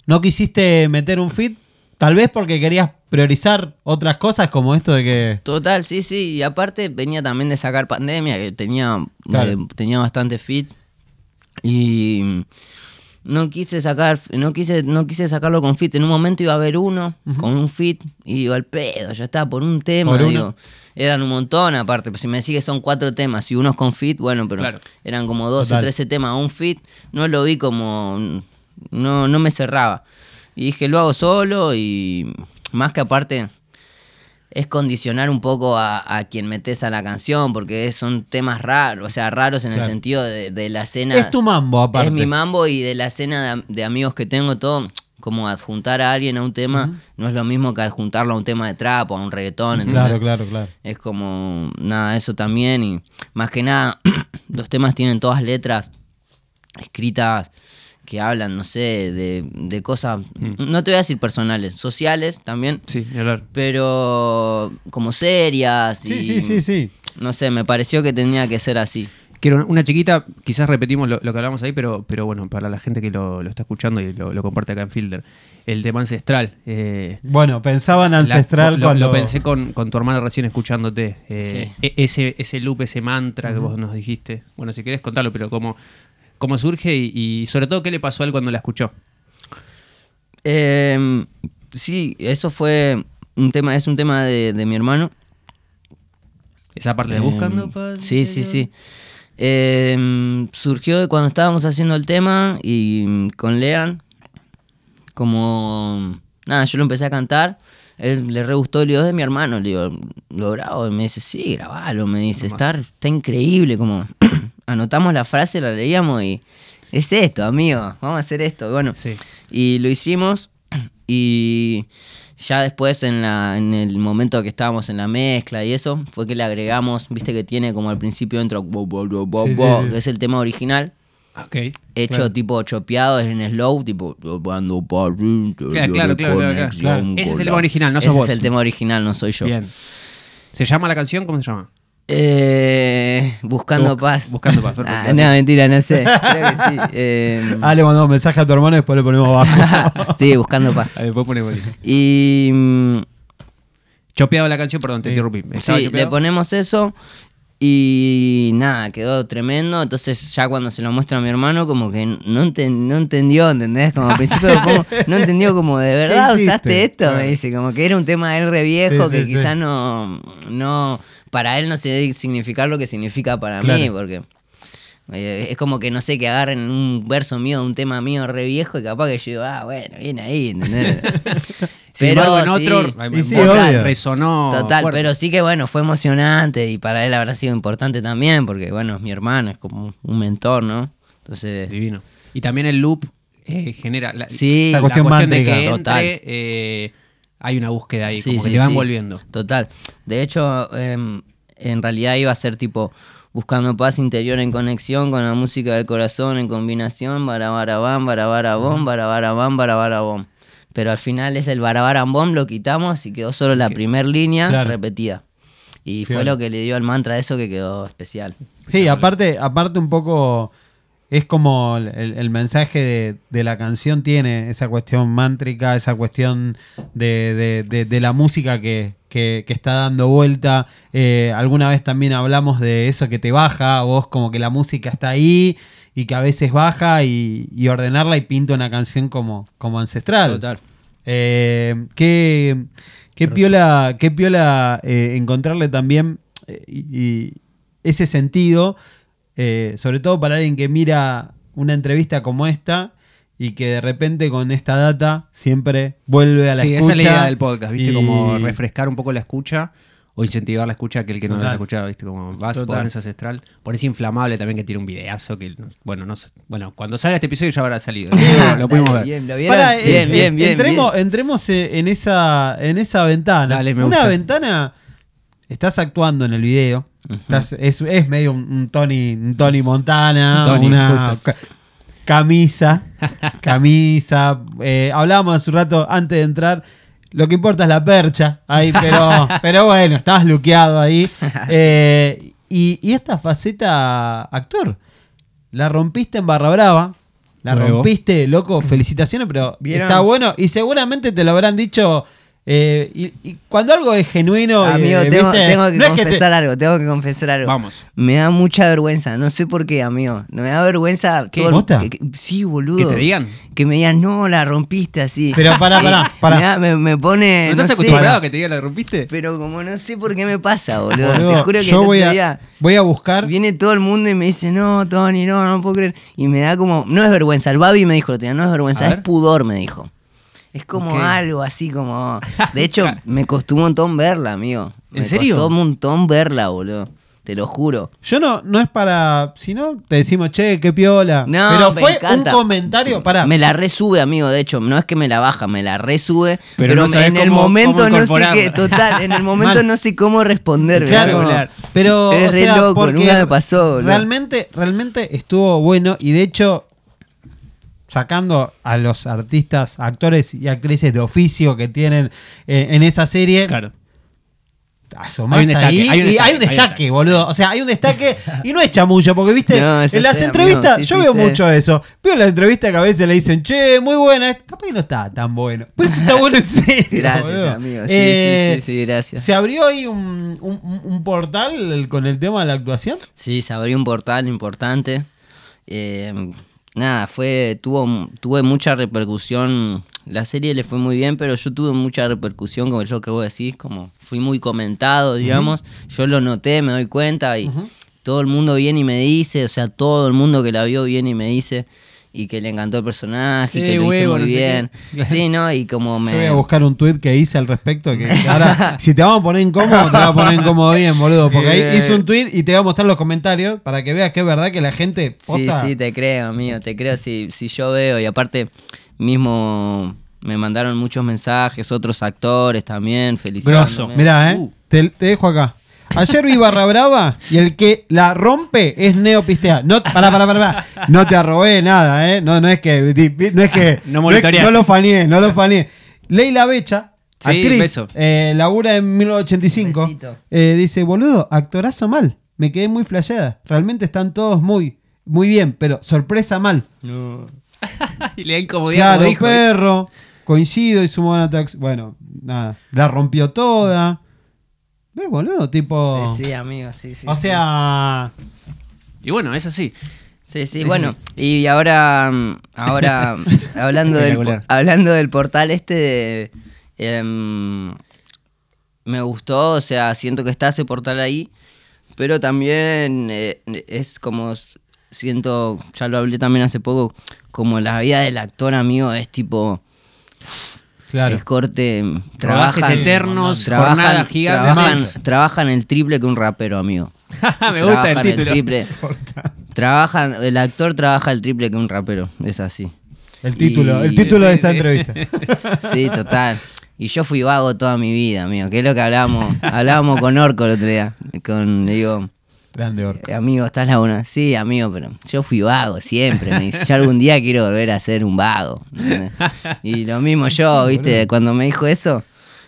Speaker 2: no quisiste meter un fit Tal vez porque querías priorizar otras cosas como esto de que...
Speaker 3: Total, sí, sí. Y aparte venía también de sacar pandemia, que tenía,
Speaker 2: Claro.
Speaker 3: eh, tenía bastante fit. Y no quise sacar, no quise, no quise sacarlo con fit. En un momento iba a haber uno con un fit y digo, al pedo, ya está, por un tema.
Speaker 2: Por
Speaker 3: digo. Eran un montón aparte, pues si me sigue son cuatro temas y uno es con fit, bueno, pero
Speaker 1: Claro.
Speaker 3: eran como 12
Speaker 2: Total.
Speaker 3: o 13 temas, un fit, no lo vi como, no, no me cerraba. Y dije, lo hago solo y más que aparte es condicionar un poco a, a quien metes a la canción, porque son temas raros, o sea, raros en el sentido de, de la escena.
Speaker 2: Es tu mambo, aparte.
Speaker 3: Es mi mambo y de la escena de, de amigos que tengo, todo, como adjuntar a alguien a un tema, no es lo mismo que adjuntarlo a un tema de trap o a un reggaetón.
Speaker 2: Claro, claro, claro.
Speaker 3: Es como, nada, eso también. Y más que nada, (clears throat) los temas tienen todas letras escritas que hablan, no sé, de, de cosas, no te voy a decir personales, sociales también,
Speaker 1: Sí, hablar.
Speaker 3: pero como serias.
Speaker 2: Sí,
Speaker 3: y,
Speaker 2: sí, sí, sí.
Speaker 3: No sé, me pareció que tenía que ser así.
Speaker 1: Quiero una- una chiquita, quizás repetimos lo, lo que hablamos ahí, pero, pero bueno, para la gente que lo, lo está escuchando y lo, lo comparte acá en Filter, el tema ancestral. eh,
Speaker 2: Bueno, pensaba en
Speaker 1: la-
Speaker 2: ancestral
Speaker 1: lo,
Speaker 2: cuando...
Speaker 1: lo pensé con, con tu hermana recién escuchándote. eh,
Speaker 3: Sí.
Speaker 1: e- ese, ese loop, ese mantra que vos nos dijiste. Bueno, si querés contarlo, pero cómo, cómo surge y, y sobre todo qué le pasó a él cuando la escuchó.
Speaker 3: Eh, sí, eso fue un tema, es un tema de, de mi hermano.
Speaker 1: Esa parte de
Speaker 3: Eh,
Speaker 1: buscando.
Speaker 3: Sí, sí, sí. Eh, surgió de cuando estábamos haciendo el tema y con Lean, como nada, yo lo empecé a cantar. Él le re gustó, le digo, "Es de mi hermano, le digo, ¿lo grabo? Y me dice, sí, grabalo, me dice, está, está increíble, como (clears throat) anotamos la frase, la leíamos y es esto, amigo, vamos a hacer esto. Bueno,
Speaker 1: Sí.
Speaker 3: y lo hicimos y ya después en, la, en el momento que estábamos en la mezcla y eso, fue que le agregamos, viste que tiene como al principio dentro, bo, bo, bo, bo,
Speaker 2: Sí, sí,
Speaker 3: bo,
Speaker 2: sí.
Speaker 3: que es el tema original,
Speaker 1: Ok.
Speaker 3: hecho
Speaker 1: Claro.
Speaker 3: tipo chopeado en slow, tipo... Cuando
Speaker 1: Claro, claro, claro, claro, claro. Ese es el tema original, no sos
Speaker 3: Ese
Speaker 1: vos.
Speaker 3: es el tema original, no soy yo.
Speaker 1: Bien. ¿Se llama la canción? ¿Cómo se llama?
Speaker 3: Eh, buscando
Speaker 1: Busc-
Speaker 3: paz.
Speaker 1: Buscando paz, perfecto. (laughs)
Speaker 3: Ah, no, mentira, no sé. (laughs) Creo que sí. Eh,
Speaker 2: Ah, le mandamos un mensaje a tu hermano y después le ponemos abajo. (laughs)
Speaker 3: sí, buscando paz.
Speaker 1: Ahí después ponemos ahí.
Speaker 3: Y mm,
Speaker 1: Chopeado la canción, perdón, te
Speaker 2: Sí.
Speaker 1: interrumpí. ¿Estaba
Speaker 3: Sí, le ponemos eso y nada, quedó tremendo. Entonces ya cuando se lo muestra a mi hermano, como que no, enten- no entendió, ¿entendés? Como al principio no entendió como, ¿de verdad usaste esto? Me dice, como que era un tema de él re viejo,
Speaker 2: Sí,
Speaker 3: que
Speaker 2: sí, sí.
Speaker 3: quizás no, no, para él no se debe significar lo que significa para mí, porque... eh, Es como que no sé, que agarren un verso mío de un tema mío re viejo y capaz que yo digo, ah, bueno, viene ahí, ¿entendés? (laughs)
Speaker 1: Sin embargo, en otro
Speaker 2: sí,
Speaker 1: total, resonó.
Speaker 3: Total,
Speaker 1: fuerte.
Speaker 3: pero sí que bueno, fue emocionante y para él habrá sido importante también, porque bueno, es mi hermano, es como un mentor, ¿no? Entonces,
Speaker 1: Divino. Y también el loop eh, genera. La,
Speaker 3: sí,
Speaker 2: La cuestión
Speaker 1: de
Speaker 2: mántrica.
Speaker 1: que entre,
Speaker 3: Total.
Speaker 1: eh, hay una búsqueda ahí,
Speaker 3: sí,
Speaker 1: como que
Speaker 3: sí,
Speaker 1: te va
Speaker 3: sí,
Speaker 1: envolviendo.
Speaker 3: Total. De hecho, em, en realidad iba a ser tipo buscando paz interior en conexión con la música del corazón en combinación, barabarabam, barabarabom, barabarabam, barabarabom. Pero al final es el barabarabom, lo quitamos y quedó solo la primera línea
Speaker 2: Claro.
Speaker 3: repetida. Y
Speaker 2: Claro.
Speaker 3: fue lo que le dio al mantra eso que quedó especial.
Speaker 2: Sí, aparte, aparte un poco es como el, el mensaje de, de la canción tiene esa cuestión mántrica, esa cuestión de, de- de- de la música que, que- que está dando vuelta. Eh, alguna vez también hablamos de eso que te baja, vos como que la música está ahí y que a veces baja y, y ordenarla y pinta una canción como, como ancestral.
Speaker 1: Total.
Speaker 2: Eh, qué, qué piola, qué piola eh, encontrarle también y, y ese sentido, eh, sobre todo para alguien que mira una entrevista como esta y que de repente con esta data siempre vuelve a la
Speaker 1: sí,
Speaker 2: escucha.
Speaker 1: esa es la idea del podcast, ¿viste?
Speaker 2: y-
Speaker 1: Como refrescar un poco la escucha o incentivar la escucha a aquel que no la ha escuchado, ¿viste? Como vas, pones ancestral. Pones inflamable también que tiene un videazo que, bueno, no sé- bueno, cuando salga este episodio ya habrá salido. (laughs) lo, lo pudimos ver.
Speaker 3: Bien, ¿lo vieron?
Speaker 2: Pará, eh,
Speaker 3: bien,
Speaker 2: eh,
Speaker 3: bien, bien,
Speaker 2: Entremos,
Speaker 3: bien.
Speaker 2: entremos en esa, en esa ventana.
Speaker 1: Dale, me
Speaker 2: Una
Speaker 1: gusta.
Speaker 2: ventana. Estás actuando en el video. Estás- es, es medio un, un Tony, un Tony Montana,
Speaker 1: Tony,
Speaker 2: una ca- camisa. (laughs) camisa. eh, hablábamos hace un rato antes de entrar. Lo que importa es la percha. Ahí, (laughs) pero, pero bueno, estabas luqueado ahí. (laughs) Eh, y, y esta faceta actor. La rompiste en Barra Brava. La
Speaker 1: Luego.
Speaker 2: rompiste, loco, felicitaciones, pero
Speaker 3: ¿Vieron?
Speaker 2: está bueno y seguramente te lo habrán dicho. Eh, y, y cuando algo es genuino.
Speaker 3: Amigo,
Speaker 2: eh,
Speaker 3: tengo,
Speaker 2: ¿viste?
Speaker 3: tengo que
Speaker 2: No es te-
Speaker 3: confesar algo, tengo que confesar algo.
Speaker 1: Vamos.
Speaker 3: Me da mucha vergüenza, no sé por qué, amigo. Me da vergüenza
Speaker 1: ¿Qué?
Speaker 3: todo que- que- sí, boludo.
Speaker 1: Que te digan.
Speaker 3: Que me digan, no, la rompiste así.
Speaker 2: Pero pará, pará, (laughs) pará.
Speaker 3: Me, da- me- me pone.
Speaker 1: ¿No
Speaker 3: No,
Speaker 1: estás
Speaker 3: sé,
Speaker 1: acostumbrado a que te digan la rompiste?
Speaker 3: Pero como no sé por qué me pasa, boludo.
Speaker 2: Boludo,
Speaker 3: te juro que
Speaker 2: yo voy a,
Speaker 3: día
Speaker 2: voy a buscar.
Speaker 3: viene todo el mundo y me dice, no, Tony, no, no puedo creer. Y me da como. No es vergüenza. El Babi me dijo, lo tenía, no es vergüenza,
Speaker 1: A
Speaker 3: es
Speaker 1: ver.
Speaker 3: pudor, me dijo. Es como algo así como. (laughs) De hecho, me costó un montón verla, amigo.
Speaker 1: ¿En
Speaker 3: Me
Speaker 1: serio?
Speaker 3: costó un montón verla, boludo. Te lo juro.
Speaker 2: Yo no, no es para. Si no, te decimos, che, qué piola.
Speaker 3: No,
Speaker 2: pero
Speaker 3: me
Speaker 2: fue
Speaker 3: encanta.
Speaker 2: un comentario. Pará.
Speaker 3: Me la resube, amigo. De hecho, no es que me la baja, me la resube.
Speaker 1: Pero
Speaker 3: Pero,
Speaker 1: no
Speaker 3: en el
Speaker 1: cómo-
Speaker 3: momento
Speaker 1: cómo
Speaker 3: no sé qué. Total, en el momento (laughs)
Speaker 2: Mal.
Speaker 3: no sé cómo responder.
Speaker 2: Claro, Pero,
Speaker 3: Es
Speaker 2: o
Speaker 3: re
Speaker 2: sea,
Speaker 3: loco, nunca me pasó, boludo.
Speaker 2: Realmente, realmente estuvo bueno y de hecho, sacando a los artistas, actores y actrices de oficio que tienen eh, en esa serie,
Speaker 1: Claro.
Speaker 2: asomás
Speaker 1: Hay un destaque,
Speaker 2: ahí
Speaker 1: hay un
Speaker 2: y
Speaker 1: destaque,
Speaker 2: hay un
Speaker 1: hay un
Speaker 2: destaque, boludo. O sea, hay un destaque y no es chamullo, porque viste,
Speaker 3: No,
Speaker 2: en las entrevistas,
Speaker 3: sí,
Speaker 2: yo
Speaker 3: sí
Speaker 2: veo
Speaker 3: sé.
Speaker 2: mucho eso. Veo en las entrevistas que a veces le dicen, che, muy buena, capaz que no está tan bueno. Pero este está bueno en (laughs) serio.
Speaker 3: Gracias,
Speaker 2: boludo.
Speaker 3: amigo. Sí,
Speaker 2: Eh,
Speaker 3: sí, sí, sí, gracias.
Speaker 2: ¿Se abrió ahí un, un- un portal con el tema de la actuación?
Speaker 3: Sí, se abrió un portal importante. Eh, nada, fue tuvo, tuve mucha repercusión. La serie le fue muy bien, pero yo tuve mucha repercusión, como es lo que vos decís, como fui muy comentado, digamos. Yo lo noté, me doy cuenta y todo el mundo viene y me dice, o sea, todo el mundo que la vio viene y me dice y que le encantó el personaje, y
Speaker 1: Qué
Speaker 3: que lo hizo
Speaker 1: huevo,
Speaker 3: muy
Speaker 1: no sé
Speaker 3: bien. (laughs) Sí, ¿no? Y como me...
Speaker 2: Yo voy a buscar un tweet que hice al respecto. Que (laughs) ahora, si te vamos a poner incómodo, te vas a poner incómodo (laughs) bien, boludo. Porque ahí hice un tweet y te voy a mostrar los comentarios para que veas que es verdad que la gente.
Speaker 3: Sí,
Speaker 2: posta-
Speaker 3: sí, te creo, amigo, te creo si, si yo veo. Y aparte, mismo me mandaron muchos mensajes, otros actores también, felicitándome.
Speaker 1: Grosso.
Speaker 2: Mirá, eh.
Speaker 1: Uh.
Speaker 2: Te, te dejo acá. Ayer vi Barra Brava y el que la rompe es Neo Pistea. No, pará, pará, pará, pará. No te arrobé nada, ¿eh? No, no es que. No es que. (laughs)
Speaker 1: No
Speaker 2: es-
Speaker 1: monitoreaste.
Speaker 2: no lo faneé, no lo faneé. Leila Becha,
Speaker 1: Sí,
Speaker 2: actriz, eh, labura en 1985.
Speaker 3: Besito.
Speaker 2: eh, dice: Boludo, actorazo mal. Me quedé muy flasheada. Realmente están todos muy, muy bien, pero sorpresa mal.
Speaker 1: No. (laughs) y le da incomodidad.
Speaker 2: Claro,
Speaker 1: como dijo, ¿eh?
Speaker 2: perro. Coincido y su buena tax. Bueno, nada. La rompió toda. ¿Ves, boludo? Tipo.
Speaker 3: Sí, sí, amigo, sí, sí.
Speaker 2: o
Speaker 3: sí.
Speaker 2: sea.
Speaker 1: Y bueno, es así.
Speaker 3: Sí, sí, bueno. Y ahora, mm, ahora (laughs) hablando, del, hablando del portal este, em, me gustó, o sea, siento que está ese portal ahí, pero también eh, es como, siento, ya lo hablé también hace poco, como la vida del actor, amigo, es tipo...
Speaker 2: Claro.
Speaker 3: Es corte, mm, trabajan,
Speaker 1: eternos,
Speaker 3: trabajan, trabajan, trabajan el triple que un rapero, amigo. (laughs)
Speaker 1: Me gusta el
Speaker 3: Trabajan
Speaker 1: título.
Speaker 3: triple. (laughs) Trabajan, el actor trabaja el triple que un rapero, es así.
Speaker 2: El título,
Speaker 3: Y-
Speaker 2: el título de esta entrevista. (laughs)
Speaker 3: Sí, total. Y yo fui vago toda mi vida, amigo. Que es lo que hablábamos. Hablábamos con Orco el otro día. Con, le digo,
Speaker 2: Grande orco.
Speaker 3: "Eh, amigo, ¿estás la una? Sí, amigo, pero yo fui vago siempre. Me dice, yo algún día quiero volver a ser un vago. (laughs) Y lo mismo yo, ¿viste? Cuando me dijo eso,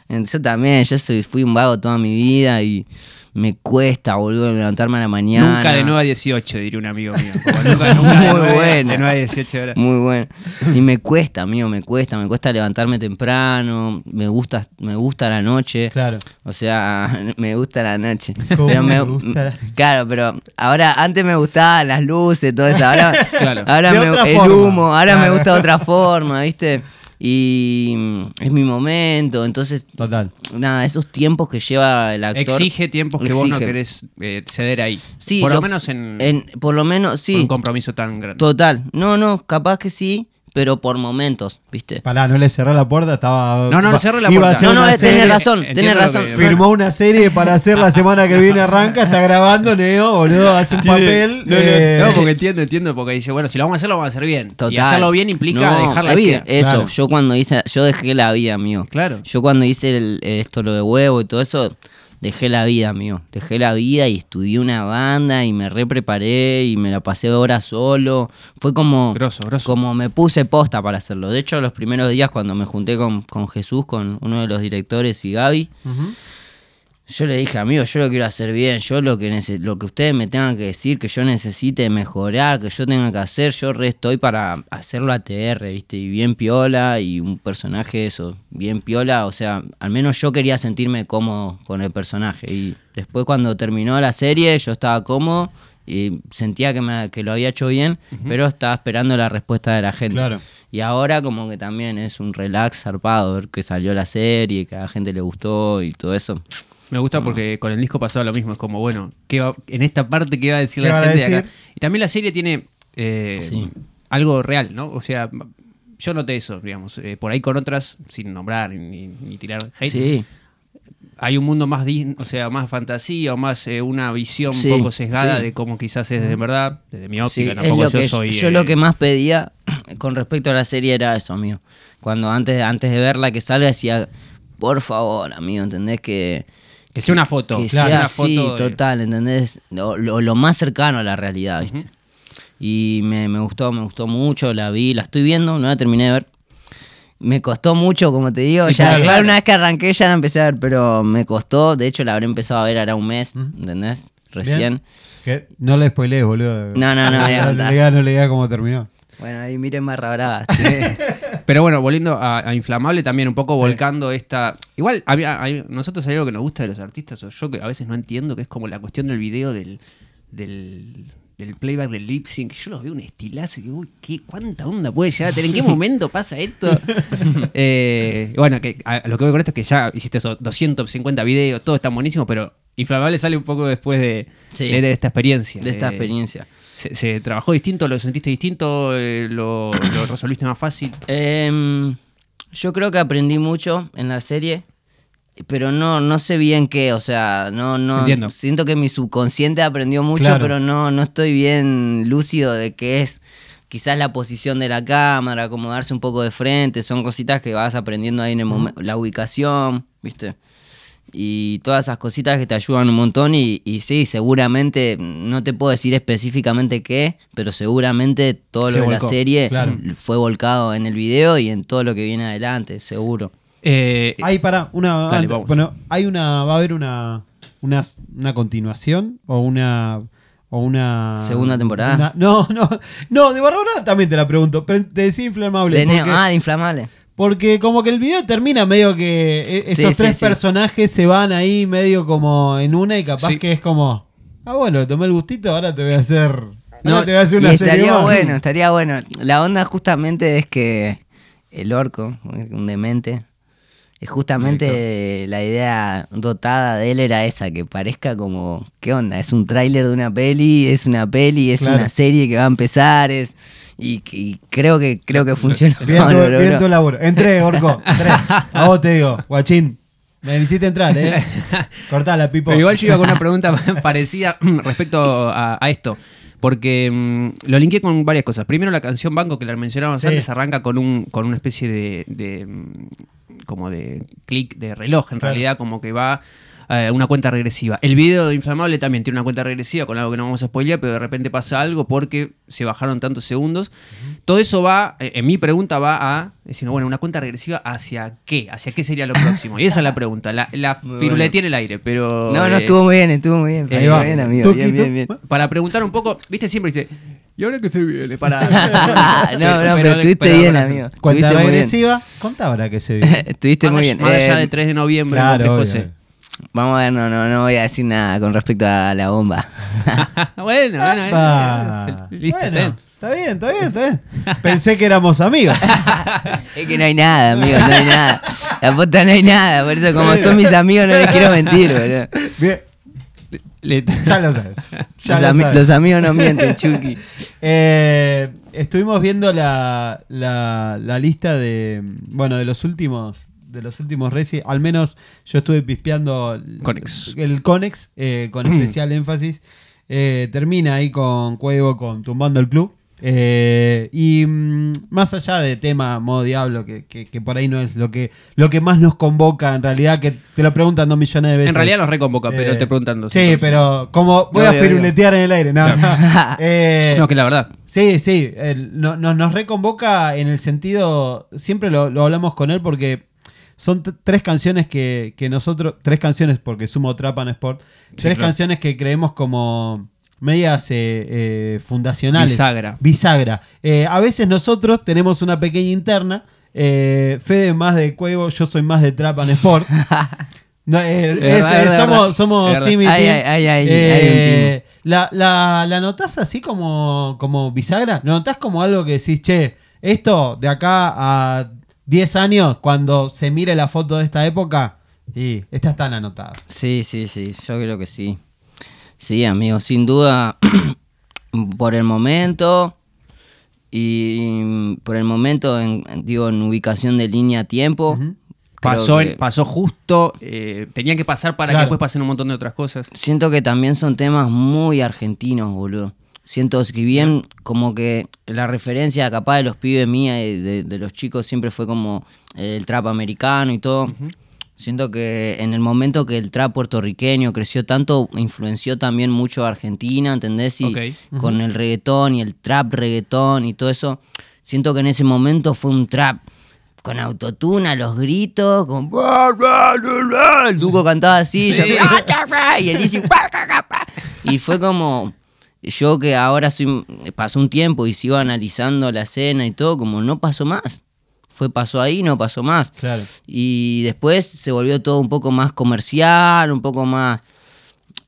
Speaker 3: yo también, yo soy, fui un vago toda mi vida y me cuesta, boludo, levantarme a la mañana.
Speaker 1: Nunca de 9 a 18, diría un amigo mío. (laughs) Nunca, nunca de,
Speaker 3: Muy
Speaker 1: 9,
Speaker 3: bueno.
Speaker 1: de 9 a 18 horas.
Speaker 3: Muy bueno. Y me cuesta, amigo, me cuesta, me cuesta levantarme temprano, me gusta, me gusta la noche.
Speaker 2: Claro.
Speaker 3: O sea, (laughs) me gusta la noche. (laughs)
Speaker 2: ¿Cómo
Speaker 3: Pero
Speaker 2: me gusta la noche?
Speaker 3: Claro, pero ahora, antes me gustaban las luces, todo eso. Ahora,
Speaker 1: Claro.
Speaker 3: ahora
Speaker 2: De
Speaker 3: me- el
Speaker 2: forma.
Speaker 3: humo, ahora
Speaker 2: Claro.
Speaker 3: me gusta de otra forma, ¿viste? Y es mi momento. Entonces,
Speaker 2: Total.
Speaker 3: nada, esos tiempos que lleva el actor.
Speaker 1: Exige tiempos que vos no
Speaker 3: exige.
Speaker 1: querés eh, ceder ahí.
Speaker 3: Sí,
Speaker 1: Por lo,
Speaker 3: lo-
Speaker 1: menos en,
Speaker 3: En, por lo menos, sí.
Speaker 1: un compromiso tan grande.
Speaker 3: Total. No, no, capaz que sí, pero por momentos, ¿viste?
Speaker 2: Pará, no le cerré la puerta, estaba.
Speaker 1: No, no, le cerré la
Speaker 2: iba a
Speaker 1: puerta.
Speaker 2: hacer
Speaker 3: No, no,
Speaker 2: una
Speaker 3: tenés
Speaker 2: serie-
Speaker 3: razón,
Speaker 1: Entiendo
Speaker 3: tenés razón.
Speaker 1: que-
Speaker 2: Firmó una serie para hacer la semana que viene arranca, está grabando, Neo, boludo, hace un papel.
Speaker 1: No, no,
Speaker 2: eh,
Speaker 1: no, porque entiendo, entiendo, porque dice, bueno, si lo vamos a hacer, lo vamos a hacer bien.
Speaker 3: Total.
Speaker 1: Y hacerlo bien implica
Speaker 3: No,
Speaker 1: dejar la
Speaker 3: es que
Speaker 1: vida.
Speaker 3: Eso,
Speaker 2: Claro.
Speaker 3: yo cuando hice, yo dejé la vida, amigo.
Speaker 1: Claro.
Speaker 3: Yo cuando hice el- esto, lo de huevo y todo eso, dejé la vida, amigo. Dejé la vida y estudié una banda y me re preparé y me la pasé horas solo. Fue como,
Speaker 1: Grosso, grosso.
Speaker 3: como me puse posta para hacerlo. De hecho, los primeros días cuando me junté con, con Jesús, con uno de los directores y Gaby. Yo le dije, amigo, yo lo quiero hacer bien, yo lo que lo que ustedes me tengan que decir, que yo necesite mejorar, que yo tenga que hacer, yo re estoy para hacerlo ATR, ¿viste? Y bien piola y un personaje eso, bien piola, o sea, al menos yo quería sentirme cómodo con el personaje. Y después cuando terminó la serie, yo estaba cómodo y sentía que, me- que lo había hecho bien, pero estaba esperando la respuesta de la gente.
Speaker 2: Claro.
Speaker 3: Y ahora como que también es un relax zarpado ver que salió la serie, que a la gente le gustó y todo eso.
Speaker 1: Me gusta porque con el disco pasaba lo mismo. Es como, bueno, ¿qué va- en esta parte, ¿qué va a decir
Speaker 2: ¿Qué
Speaker 1: la gente de acá? Y también la serie tiene eh,
Speaker 3: Sí.
Speaker 1: algo real, ¿no? O sea, yo noté eso, digamos. eh, por ahí con otras, sin nombrar ni, ni tirar hate,
Speaker 3: Sí,
Speaker 1: hay un mundo más, o sea, más fantasía o más eh, una visión
Speaker 3: Sí,
Speaker 1: un poco sesgada
Speaker 3: sí.
Speaker 1: de cómo quizás es de verdad, desde mi óptica. tampoco yo
Speaker 3: que
Speaker 1: soy.
Speaker 3: yo
Speaker 1: eh,
Speaker 3: lo que más pedía con respecto a la serie era eso, amigo. Cuando antes, antes de verla que salga decía, por favor, amigo, ¿entendés? Que,
Speaker 1: Que sea una foto.
Speaker 3: que
Speaker 1: claro,
Speaker 3: sea
Speaker 1: una
Speaker 3: así,
Speaker 1: foto de-
Speaker 3: total, ¿entendés? Lo, lo- lo más cercano a la realidad, ¿viste? Y me, me gustó, me gustó mucho, la vi, la estoy viendo, no la terminé de ver. Me costó mucho, como te digo, ya
Speaker 1: claro, claro.
Speaker 3: una vez que arranqué ya la empecé a ver, pero me costó, de hecho la habré empezado a ver ahora un mes, ¿entendés? Recién.
Speaker 2: Que no le spoilees, boludo.
Speaker 3: No, no, no, (laughs)
Speaker 2: no, le digas, no cómo terminó.
Speaker 3: Bueno, ahí miren Barra Brava. (laughs)
Speaker 1: Pero bueno, volviendo a, a Inflamable, también un poco volcando esta. Igual, hay- nosotros hay algo que nos gusta de los artistas, o yo que a veces no entiendo, que es como la cuestión del video del, del, del playback del lip sync. Yo los veo un estilazo y digo, uy, ¿qué, ¿cuánta onda puede llegar a tener? ¿En qué (laughs) momento pasa esto? (laughs) Eh, bueno, que, a- lo que voy con esto es que ya hiciste esos 250 videos, todo está buenísimo, pero Inflamable sale un poco después de,
Speaker 3: Sí.
Speaker 1: de, de esta experiencia.
Speaker 3: de esta
Speaker 1: Eh,
Speaker 3: experiencia.
Speaker 1: ¿Se, se trabajó distinto? ¿Lo sentiste distinto? Eh, ¿Lo, lo (clears throat) resolviste más fácil?
Speaker 3: Em, yo creo que aprendí mucho en la serie, pero no, no sé bien qué, o sea, no, no
Speaker 1: Entiendo.
Speaker 3: siento que mi subconsciente aprendió mucho,
Speaker 2: Claro.
Speaker 3: pero no, no estoy bien lúcido de qué es quizás la posición de la cámara, acomodarse un poco de frente, son cositas que vas aprendiendo ahí en el momento, la ubicación, ¿viste? Y todas esas cositas que te ayudan un montón y, y sí, seguramente, no te puedo decir específicamente qué, pero seguramente todo
Speaker 2: Se
Speaker 3: lo de la serie
Speaker 2: claro.
Speaker 3: fue volcado en el video y en todo lo que viene adelante, seguro.
Speaker 1: Eh,
Speaker 2: Hay para una
Speaker 1: Dale,
Speaker 2: antes-
Speaker 1: vamos.
Speaker 2: bueno, hay una va a haber una una, una continuación o una o una
Speaker 3: Segunda temporada.
Speaker 2: una- no, no, no, de Bárbara también te la pregunto, pero te decía inflamable
Speaker 3: De Neo-
Speaker 2: porque,
Speaker 3: ah, de inflamable.
Speaker 2: Porque como que el video termina medio que e- esos
Speaker 3: Sí,
Speaker 2: tres
Speaker 3: sí.
Speaker 2: personajes se van ahí medio como en una y capaz que es como ah bueno, le tomé el gustito, ahora te voy a hacer ahora
Speaker 1: No,
Speaker 2: te voy a hacer una serie
Speaker 3: estaría
Speaker 2: más.
Speaker 3: bueno, estaría bueno. La onda justamente es que el orco, un demente, justamente la idea dotada de él era esa, que parezca como, ¿qué onda? Es un tráiler de una peli, es una peli, es
Speaker 2: Claro.
Speaker 3: una serie que va a empezar, es y, y creo que creo que funcionó.
Speaker 2: Bien, (laughs)
Speaker 3: No,
Speaker 2: tu,
Speaker 3: no,
Speaker 2: bien
Speaker 3: no.
Speaker 2: tu laburo. Entré, Orco. Entré. A vos te digo, guachín. Me hiciste entrar, ¿eh? (laughs) Cortala, Pipo.
Speaker 1: Pero igual yo iba con una pregunta (laughs) parecida respecto a, a esto. Porque mm, lo linké con varias cosas. Primero, la canción Banco, que la mencionábamos
Speaker 2: Sí.
Speaker 1: antes, arranca con, un, con una especie de, de, como de clic de reloj, en
Speaker 2: Claro.
Speaker 1: realidad, como que va a una cuenta regresiva. El video de Inflamable también tiene una cuenta regresiva con algo que no vamos a spoilear, pero de repente pasa algo porque se bajaron tantos segundos. Todo eso va, eh, en mi pregunta va a decir, bueno, una cuenta regresiva hacia qué, hacia qué sería lo próximo. Y esa es la pregunta. La, la
Speaker 3: Muy
Speaker 1: firuletía en el aire, pero...
Speaker 3: No, no,
Speaker 1: eh,
Speaker 3: estuvo muy bien, estuvo muy bien.
Speaker 1: Ahí va.
Speaker 3: bien, amigo. Bien, bien, bien.
Speaker 1: para preguntar un poco, viste, siempre dice, ¿y ahora qué se viene? (laughs) Para. (laughs)
Speaker 3: no, no, pero estuviste
Speaker 1: pero-
Speaker 3: bien, amigo.
Speaker 2: Cuenta
Speaker 3: Estuviste muy bien.
Speaker 2: regresiva. Contá ahora que se viene. (laughs)
Speaker 3: Estuviste
Speaker 1: Más
Speaker 3: muy bien.
Speaker 1: Más allá
Speaker 3: Eh,
Speaker 1: de 3 de noviembre,
Speaker 2: Claro,
Speaker 1: ese.
Speaker 3: Vamos a ver, no, no, no voy a decir nada con respecto a la bomba. (laughs)
Speaker 1: bueno, bueno,
Speaker 2: Ah,
Speaker 1: eh, listo,
Speaker 2: bueno, está bien, está bien, está bien. Pensé que éramos amigos. (laughs)
Speaker 3: es que no hay nada, amigo, no hay nada. La puta no hay nada, por eso como son mis amigos no les quiero mentir, boludo.
Speaker 2: Bien, ya lo sabes. Ya
Speaker 3: Los,
Speaker 2: lo
Speaker 3: ami-
Speaker 2: sabes.
Speaker 3: los amigos no mienten, Chucky. (laughs)
Speaker 2: Eh, estuvimos viendo la, la, la lista de bueno de los últimos de los últimos Resi, al menos yo estuve pispeando el
Speaker 1: Conex.
Speaker 2: el Conex eh, con especial énfasis. Eh, termina ahí con Cuevo con tumbando el club. Eh, y mm, más allá de tema modo diablo, que, que- que por ahí no es lo que, lo que más nos convoca, en realidad, que te lo preguntan dos millones de veces.
Speaker 1: En realidad los reconvoca, pero
Speaker 2: Eh,
Speaker 1: te preguntando.
Speaker 2: Sí, pero como voy a firuletear en el aire. No. (laughs) Eh,
Speaker 1: No, que la verdad.
Speaker 2: Sí, sí, no- no- nos reconvoca en el sentido, siempre lo, lo hablamos con él porque son tres canciones que, que nosotros, tres canciones porque sumo Trap and Sport, tres
Speaker 1: claro.
Speaker 2: canciones que creemos como medias eh, eh, fundacionales.
Speaker 1: Bisagra.
Speaker 2: Bisagra. Eh, a veces nosotros tenemos una pequeña interna. Fede más de Cuevo, yo soy más de Trap and Sport. (laughs) No, eh, es-
Speaker 3: verdad, es
Speaker 2: somos somos team y team.
Speaker 3: hay- hay-
Speaker 2: Eh, ¿La, la, la notás así como, como bisagra? ¿Lo notás como algo que decís, che, esto de acá a 10 años, cuando se mire la foto de esta época, y estas están anotadas?
Speaker 3: Sí, sí, sí, yo creo que sí. Sí, amigo, sin duda, (clears throat) por el momento y por el momento, en, digo, en ubicación de línea tiempo.
Speaker 1: Pasó,
Speaker 3: que-
Speaker 1: pasó justo, eh, tenía que pasar para
Speaker 2: Claro.
Speaker 1: que después pasen un montón de otras cosas.
Speaker 3: Siento que también son temas muy argentinos, boludo. Siento que bien como que la referencia capaz de los pibes mía y de, de los chicos siempre fue como el trap americano y todo. Siento que en el momento que el trap puertorriqueño creció tanto, influenció también mucho a Argentina, ¿entendés? Y con el reggaetón y el trap reggaetón y todo eso, siento que en ese momento fue un trap con autotune a los gritos, con... El Duco cantaba así, yo- y el Easy... (laughs) Y fue como... Yo que ahora soy, pasó un tiempo y sigo analizando la escena y todo, como no pasó más. Fue pasó ahí, no pasó más.
Speaker 2: Claro.
Speaker 3: Y después se volvió todo un poco más comercial, un poco más...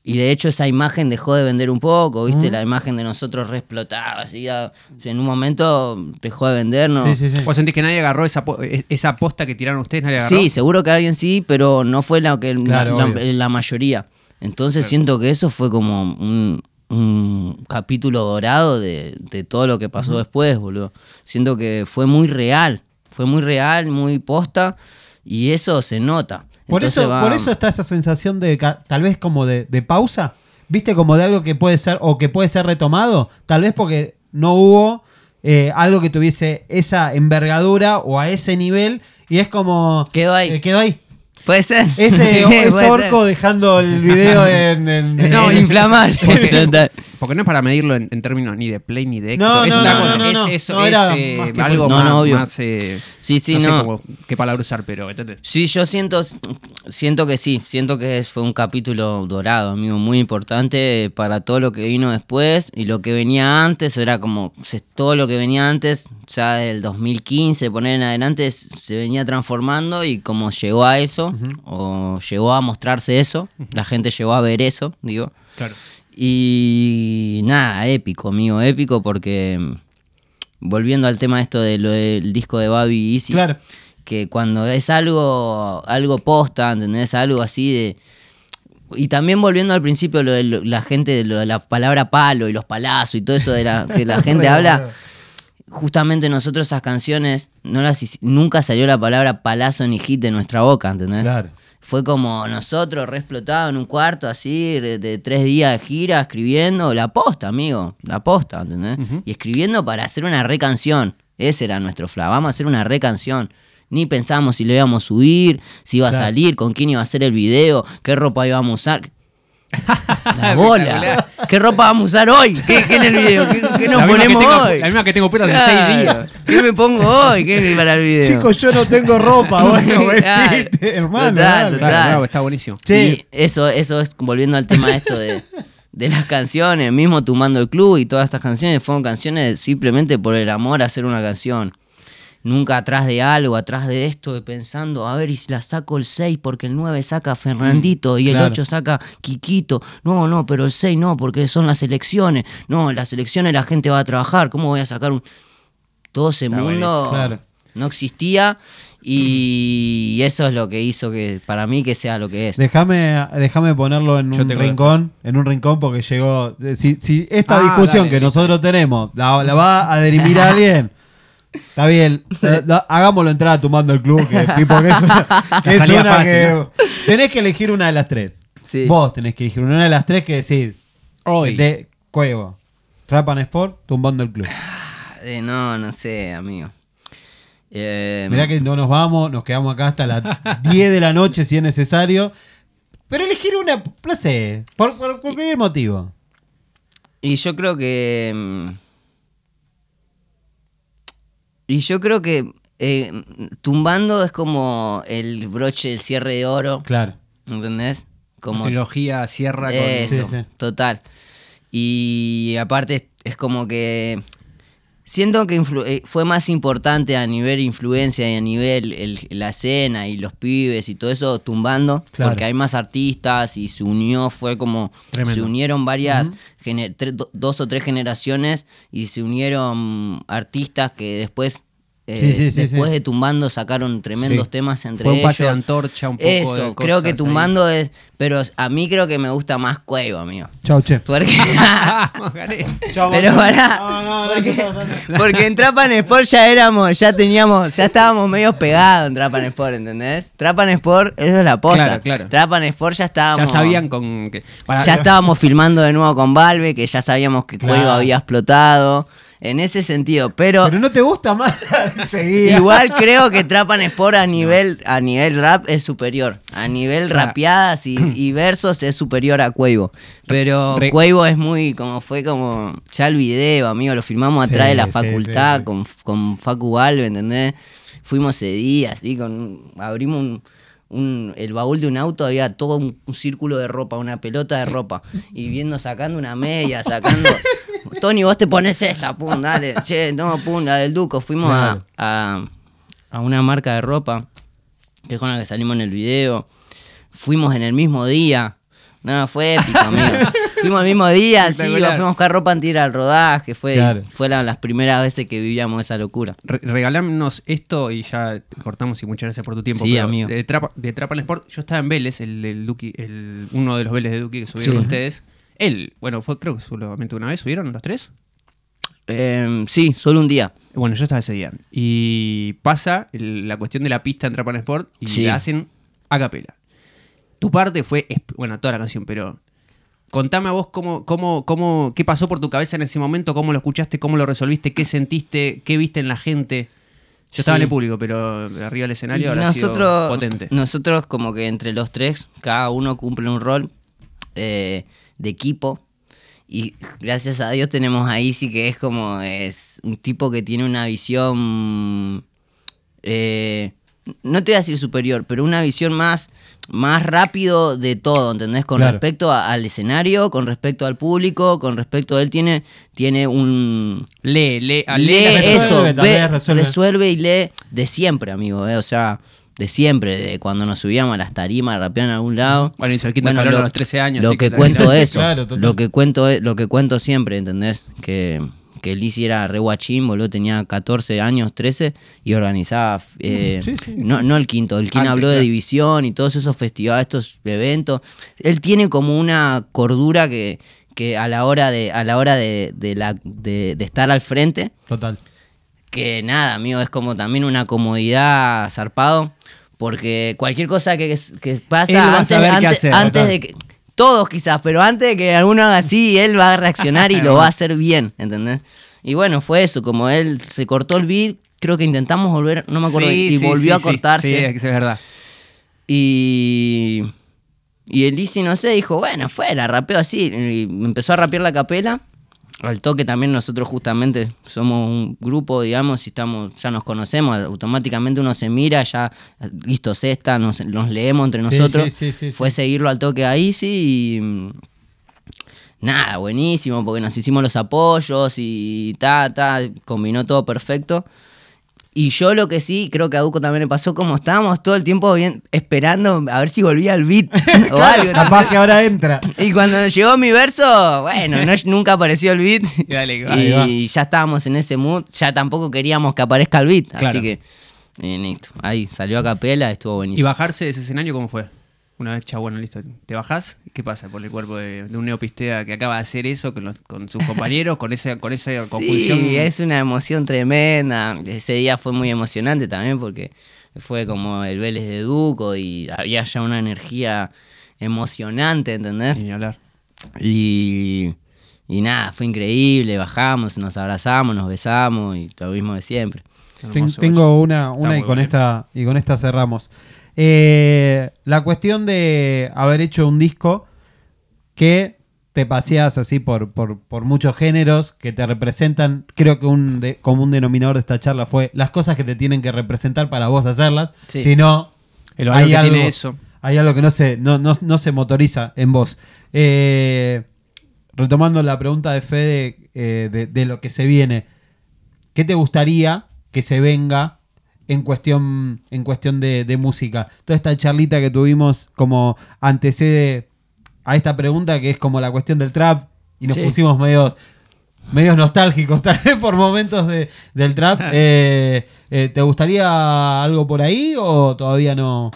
Speaker 3: Y de hecho esa imagen dejó de vender un poco, ¿viste? La imagen de nosotros re explotada, así, a- o sea, en un momento dejó de vender, ¿no?
Speaker 2: Sí, sí, sí.
Speaker 1: ¿Vos sentís que nadie agarró esa, po- e- esa posta que tiraron ustedes? ¿Nadie agarró?
Speaker 3: Sí, seguro que alguien sí, pero no fue la, que,
Speaker 2: Claro,
Speaker 3: la,
Speaker 2: obvio.
Speaker 3: la- la mayoría. Entonces siento que eso fue como un, un capítulo dorado de, de todo lo que pasó después, boludo. Siento que fue muy real, fue muy real, muy posta, y eso se nota.
Speaker 2: Por
Speaker 3: Entonces
Speaker 2: eso,
Speaker 3: va-
Speaker 2: por eso está esa sensación de tal vez como de, de pausa. ¿Viste? Como de algo que puede ser o que puede ser retomado. Tal vez porque no hubo eh, algo que tuviese esa envergadura o a ese nivel. Y es como.
Speaker 3: Quedó ahí.
Speaker 2: eh, quedó ahí.
Speaker 3: Puede ser.
Speaker 2: Ese, (laughs)
Speaker 3: Sí,
Speaker 2: ese
Speaker 3: puede
Speaker 2: orco
Speaker 3: ser.
Speaker 2: dejando el video en. en- (laughs) en-
Speaker 3: No, inflamar. (laughs)
Speaker 1: Porque, no es para medirlo en, en términos ni de play ni de éxito.
Speaker 2: No,
Speaker 1: es
Speaker 2: no,
Speaker 1: una
Speaker 2: no,
Speaker 1: cosa,
Speaker 2: no, no,
Speaker 1: es, eso, es, eh,
Speaker 2: más que
Speaker 1: algo más,
Speaker 3: obvio.
Speaker 1: más, eh,
Speaker 3: Sí, sí,
Speaker 1: no. sé cómo- qué palabra usar, pero ¿entendés?
Speaker 3: Sí, yo siento, siento que sí, siento que fue un capítulo dorado, amigo, muy importante para todo lo que vino después y lo que venía antes, era como todo lo que venía antes, ya del 2015, poner en adelante, se venía transformando y como llegó a eso, o llegó a mostrarse eso, la gente llegó a ver eso, digo.
Speaker 1: Claro.
Speaker 3: Y nada, épico, amigo, épico porque mm, volviendo al tema esto de lo del disco de Babi Easy,
Speaker 2: Claro.
Speaker 3: que cuando es algo algo posta, ¿entendés? Algo así de y también volviendo al principio lo de lo- la gente lo de la palabra palo y los palazos y todo eso de la que la (laughs) gente habla, justamente nosotros esas canciones no las nunca salió la palabra palazo ni hit de nuestra boca, ¿entendés?
Speaker 2: Claro.
Speaker 3: Fue como nosotros re explotados en un cuarto así, de, de tres días de gira, escribiendo la posta, amigo, la posta, ¿entendés? Y escribiendo para hacer una recanción. Ese era nuestro fla, vamos a hacer una recanción. Ni pensamos si le íbamos a subir, si iba a salir, con quién iba a hacer el video, qué ropa íbamos a usar. La (laughs) bola. ¿Qué ropa vamos a usar hoy? ¿Qué, qué en el video? ¿Qué, qué nos
Speaker 1: La
Speaker 3: ponemos
Speaker 1: tengo-
Speaker 3: hoy?
Speaker 1: La misma que tengo puesta hace
Speaker 3: Claro.
Speaker 1: seis días.
Speaker 3: ¿Qué me pongo hoy? ¿Qué para el video?
Speaker 2: Chicos, yo no tengo ropa. (laughs) Bueno,
Speaker 3: Claro.
Speaker 2: vestite, hermano.
Speaker 3: Total,
Speaker 2: dale.
Speaker 3: total.
Speaker 1: Claro, claro, está buenísimo.
Speaker 3: Y eso, eso es volviendo al tema esto de, de las canciones, mismo Tumbando el Club y todas estas canciones fueron canciones simplemente por el amor a hacer una canción. Nunca atrás de algo, atrás de esto, de pensando, a ver, y si la saco el 6 porque el 9 saca Fernandito y el
Speaker 2: claro.
Speaker 3: 8 saca Quiquito. No, no, pero el 6 no, porque son las elecciones. No, en las elecciones la gente va a trabajar. ¿Cómo voy a sacar un. Todo ese
Speaker 1: Está
Speaker 3: mundo.
Speaker 2: Claro.
Speaker 3: no existía y eso es lo que hizo que para mí que sea lo que es.
Speaker 2: Déjame, déjame ponerlo en
Speaker 1: Yo
Speaker 2: un rincón, en un rincón porque llegó. eh, Si, si esta
Speaker 1: Ah,
Speaker 2: discusión
Speaker 1: dale,
Speaker 2: que
Speaker 1: listo.
Speaker 2: nosotros tenemos la, la va a dirimir alguien, está bien. eh, hagámoslo entrar a Tumbando el club, que, tipo, que es una, (laughs) que es
Speaker 1: salida
Speaker 2: una
Speaker 1: fácil,
Speaker 2: que
Speaker 1: ¿no?
Speaker 2: tenés que elegir una de las tres.
Speaker 3: Sí.
Speaker 2: Vos tenés que elegir una de las tres que decir
Speaker 1: Hoy.
Speaker 2: de Cuevo, Rap and Sport, Tumbando el club.
Speaker 3: Eh, no, no sé, amigo. Eh,
Speaker 2: Mirá que no nos vamos, nos quedamos acá hasta las (laughs) 10 de la noche si es necesario. Pero elegir una, no sé, por, por- por cualquier motivo.
Speaker 3: Y yo creo que. mm, Y yo creo que eh, tumbando es como el broche, el cierre de oro,
Speaker 2: Claro.
Speaker 3: ¿entendés? Como
Speaker 1: Trilogía cierra con.
Speaker 3: eso,
Speaker 2: Sí, sí.
Speaker 3: total. Y aparte es como que siento que eh, fue más importante a nivel influencia y a nivel el- la escena y los pibes y todo eso tumbando,
Speaker 2: Claro.
Speaker 3: porque hay más artistas y se unió, fue como
Speaker 1: Tremendo.
Speaker 3: se unieron varias, gene- tre- do- dos o tres generaciones y se unieron artistas que después... eh,
Speaker 2: Sí, sí, sí,
Speaker 3: después de Tumbando sacaron tremendos temas entre
Speaker 1: Fue un
Speaker 3: ellos.
Speaker 1: pase de antorcha, un poco de
Speaker 3: Eso,
Speaker 1: cosas
Speaker 3: creo que
Speaker 1: ahí.
Speaker 3: Tumbando es... Pero a mí creo que me gusta más Cuevo, amigo.
Speaker 2: Chau, che.
Speaker 3: Porque. (laughs) (laughs)
Speaker 2: Chau,
Speaker 3: Pero pará,
Speaker 2: No, no, no,
Speaker 3: porque-
Speaker 2: ya ya está.
Speaker 3: porque en Trapan Sport ya éramos, ya teníamos, ya estábamos medio pegados en Trapan Sport, ¿entendés? Trapan Sport, eso es la posta.
Speaker 1: Claro, claro.
Speaker 3: Trapan Sport ya
Speaker 1: Ya
Speaker 3: estábamos.
Speaker 1: sabían con. Que, para-
Speaker 3: Ya estábamos filmando de nuevo con Valve, que ya sabíamos que
Speaker 2: Claro.
Speaker 3: había explotado. En ese sentido, pero,
Speaker 2: Pero no te gusta más (laughs)
Speaker 3: igual creo que (laughs) Trapan Sport a nivel, a nivel rap es superior. A nivel
Speaker 1: Claro.
Speaker 3: rapeadas y, (clears throat) y versos es superior a Cuevo. Pero
Speaker 1: Re-
Speaker 3: Cuevo es muy, como fue como, ya el video, amigo, lo filmamos atrás
Speaker 2: Sí,
Speaker 3: de la
Speaker 2: sí,
Speaker 3: facultad
Speaker 2: sí, sí.
Speaker 3: Con, con Facu Valve, ¿entendés? Fuimos ese día, así, con, abrimos un, un- el baúl de un auto, había todo un, un círculo de ropa, una pelota de ropa, y viendo, sacando una media, sacando... (laughs) Tony, vos te pones esta, pum, dale, (laughs) che, no, pum, la del Duco. Fuimos a, a, a una marca de ropa, que es con la que salimos en el video. Fuimos en el mismo día. No, fue épico, amigo. (laughs) Fuimos el mismo día, sí, fuimos a buscar ropa ir al rodaje. Fue,
Speaker 2: Claro.
Speaker 3: fue la- las primeras veces que vivíamos esa locura.
Speaker 1: Re- regalámonos esto y ya cortamos y muchas gracias por tu tiempo.
Speaker 3: Sí,
Speaker 1: pero
Speaker 3: amigo.
Speaker 1: De Trapa, de Trapan Sport, yo estaba en Vélez, el, el Duki- el- uno de los Vélez de Duki que subieron
Speaker 3: Sí.
Speaker 1: ustedes. Él, bueno, fue creo que solamente una vez, ¿subieron los tres?
Speaker 3: Eh, sí, solo un día.
Speaker 1: Bueno, yo estaba ese día. Y pasa el- la cuestión de la pista en Trapan Sport y
Speaker 3: Sí.
Speaker 1: la hacen a capela. Tu parte fue, bueno, toda la canción, pero contame a vos cómo, cómo, cómo, qué pasó por tu cabeza en ese momento, cómo lo escuchaste, cómo lo resolviste, qué sentiste, qué viste en la gente. Yo estaba
Speaker 3: Sí.
Speaker 1: en el público, pero arriba del escenario sido
Speaker 3: nosotros,
Speaker 1: potente.
Speaker 3: nosotros como que entre los tres, cada uno cumple un rol eh, de equipo. Y gracias a Dios tenemos a Easy, que es como es un tipo que tiene una visión, eh, no te voy a decir superior, pero una visión más, más rápido de todo, ¿entendés? Con
Speaker 2: Claro.
Speaker 3: respecto a- al escenario, con respecto al público, con respecto a él tiene, tiene un,
Speaker 1: Lee, lee, ah,
Speaker 3: lee
Speaker 1: lee
Speaker 2: resuelve,
Speaker 3: eso, ve,
Speaker 2: resuelve.
Speaker 3: y lee de siempre, amigo, eh, o sea, de siempre, de cuando nos subíamos a las tarimas a rapear en algún lado.
Speaker 1: Bueno, hizo el quinto escalón a los 13 años,
Speaker 3: Lo que,
Speaker 1: que
Speaker 3: cuento
Speaker 1: también-
Speaker 3: eso, (laughs)
Speaker 2: Claro,
Speaker 3: lo que cuento es- lo que cuento siempre, ¿entendés? Que que Lizzy era re guachín, boludo, tenía 14 años, 13 y organizaba eh, (laughs)
Speaker 2: Sí, sí.
Speaker 3: No, no el quinto, el quien habló de división y todos esos festivales, estos eventos. Él tiene como una cordura que, que a la hora de a la hora de, de la, de- de estar al frente
Speaker 2: Total.
Speaker 3: que nada, amigo, es como también una comodidad zarpado. Porque cualquier cosa que, que pasa antes,
Speaker 1: hacer,
Speaker 3: de que. Todos quizás, pero antes de que alguno haga así, él va a reaccionar y lo va a hacer bien, ¿entendés? Y bueno, fue eso, como él se cortó el beat, creo que intentamos volver, no me acuerdo,
Speaker 1: Sí,
Speaker 3: y
Speaker 1: sí,
Speaker 3: volvió
Speaker 1: sí,
Speaker 3: a cortarse.
Speaker 1: Sí, sí, es verdad.
Speaker 3: Y. Y el Lizzy, no sé, dijo, bueno, fuera, rapeo así. Y empezó a rapear la capela. Al toque también nosotros justamente somos un grupo, digamos, y estamos, ya nos conocemos, automáticamente uno se mira, ya, listo, cesta, nos, nos leemos entre
Speaker 2: Sí,
Speaker 3: nosotros.
Speaker 2: sí, sí, sí,
Speaker 3: Fue
Speaker 2: sí.
Speaker 3: seguirlo al toque a Easy y... Nada, buenísimo, porque nos hicimos los apoyos y ta, ta, combinó todo perfecto. Y yo lo que sí, creo que a Duco también le pasó, como estábamos todo el tiempo bien, esperando a ver si volvía el beat (laughs) o algo.
Speaker 2: Capaz que ahora entra.
Speaker 3: Y cuando llegó mi verso, bueno, no- nunca apareció el beat. (laughs)
Speaker 1: Dale,
Speaker 2: Ahí va.
Speaker 3: y ya estábamos en ese mood. Ya tampoco queríamos que aparezca el beat.
Speaker 1: Claro.
Speaker 3: Así que, eh, listo. Ahí salió a capela, estuvo
Speaker 1: ¿Y
Speaker 3: buenísimo.
Speaker 1: bajarse de ese escenario cómo fue? Una vez, bueno, listo. ¿Te bajás? ¿Qué pasa por el cuerpo de, de un neopistea que acaba de hacer eso con, los- con sus (laughs) compañeros, con esa, con esa conjunción?
Speaker 3: Sí, es una emoción tremenda. Ese día fue muy emocionante también porque fue como el Vélez de Duco y había ya una energía emocionante, ¿entendés?
Speaker 1: Ni hablar.
Speaker 3: Y, y nada, fue increíble. Bajamos, nos abrazamos, nos besamos y lo mismo de siempre.
Speaker 1: Hermoso,
Speaker 2: tengo una, una y con esta y con esta cerramos. Eh, la cuestión de haber hecho un disco que te paseas así por, por, por muchos géneros que te representan. Creo que un de- común denominador de esta charla fue las cosas que te tienen que representar para vos hacerlas.
Speaker 3: Sí.
Speaker 2: Si no,
Speaker 1: El que tiene eso.
Speaker 2: hay algo que no se, no, no- no se motoriza en vos. Eh, retomando la pregunta de Fede eh, de, de lo que se viene, ¿qué te gustaría que se venga en cuestión, en cuestión de, de música? Toda esta charlita que tuvimos como antecede a esta pregunta que es como la cuestión del trap y nos
Speaker 3: Sí.
Speaker 2: pusimos medios medios nostálgicos (laughs) tal vez por momentos de- del trap. (laughs) Eh, eh, ¿Te gustaría algo por ahí o todavía no,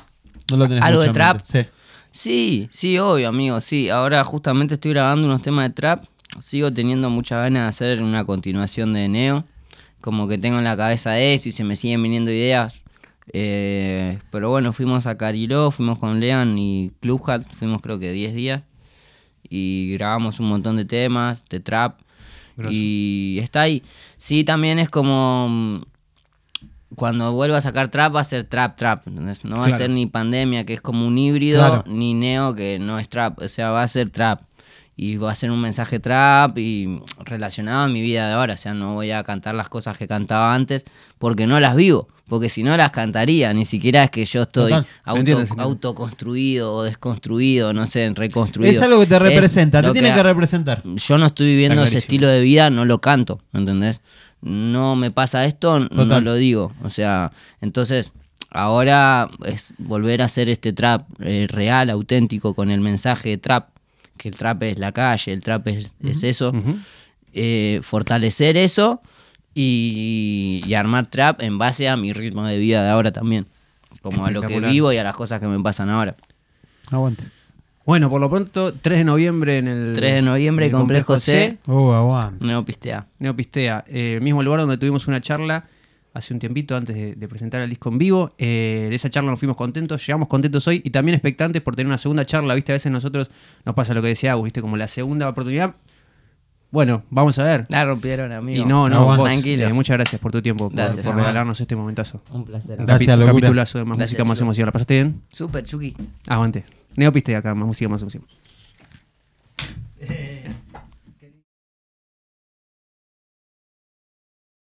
Speaker 2: no lo tenés
Speaker 3: ¿Algo de trap?
Speaker 2: Sí.
Speaker 3: Sí, sí, obvio, amigo, sí. Ahora justamente estoy grabando unos temas de trap. Sigo teniendo muchas ganas de hacer una continuación de Neo. Como que tengo en la cabeza eso y se me siguen viniendo ideas. Eh, pero bueno, fuimos a Cariló, fuimos con Lean y Clubhat, fuimos creo que 10 días. Y grabamos un montón de temas de trap. Y está ahí. Sí, también es como... mm, Cuando vuelva a sacar trap va a ser trap, trap. ¿entendés? No va a ser ni pandemia, que es como un híbrido,
Speaker 2: Claro.
Speaker 3: ni neo, que no es trap. O sea, va a ser trap. Y va a ser un mensaje trap y relacionado a mi vida de ahora. O sea, no voy a cantar las cosas que cantaba antes porque no las vivo. Porque si no las cantaría, ni siquiera es que yo estoy
Speaker 2: Total.
Speaker 3: Auto,
Speaker 1: entiende.
Speaker 3: autoconstruido o desconstruido, no sé, reconstruido.
Speaker 2: Es algo que te
Speaker 3: Es
Speaker 2: representa, te tiene que, representar.
Speaker 3: yo no estoy viviendo ese estilo de vida, no lo canto, ¿entendés? No me pasa esto, no lo digo. O sea, entonces, ahora es volver a hacer este trap eh, real, auténtico, con el mensaje de trap, que el trap es la calle, el trap es, es eso. Eh, fortalecer eso y, y armar trap en base a mi ritmo de vida de ahora también. Como a lo que vivo y a las cosas que me pasan ahora.
Speaker 2: Aguante.
Speaker 1: Bueno, por lo pronto, 3 de noviembre en el.
Speaker 3: 3 de noviembre,
Speaker 1: en el
Speaker 3: Complejo C.
Speaker 2: Oh, aguante.
Speaker 3: Neopistea.
Speaker 1: Neopistea, eh, mismo lugar donde tuvimos una charla hace un tiempito antes de, de presentar el disco en vivo. Eh, de esa charla nos fuimos contentos, llegamos contentos hoy y también expectantes por tener una segunda charla. Viste, a veces nosotros nos pasa lo que decía Agus, viste, como la segunda oportunidad. Bueno, vamos a ver.
Speaker 3: La rompieron, amigo.
Speaker 1: Y no, no,
Speaker 2: Aguante.
Speaker 1: vos,
Speaker 3: Tranquilo.
Speaker 1: eh, muchas gracias por tu tiempo, por-
Speaker 3: Gracias,
Speaker 1: por, regalarnos este momentazo.
Speaker 3: Un placer.
Speaker 1: Un
Speaker 2: Gracias,
Speaker 1: capi- capitulazo de más
Speaker 3: Gracias,
Speaker 1: música, más emoción. ¿La pasaste bien?
Speaker 3: Super, Chucky.
Speaker 1: Aguante. Neopistea acá, más música, más emoción.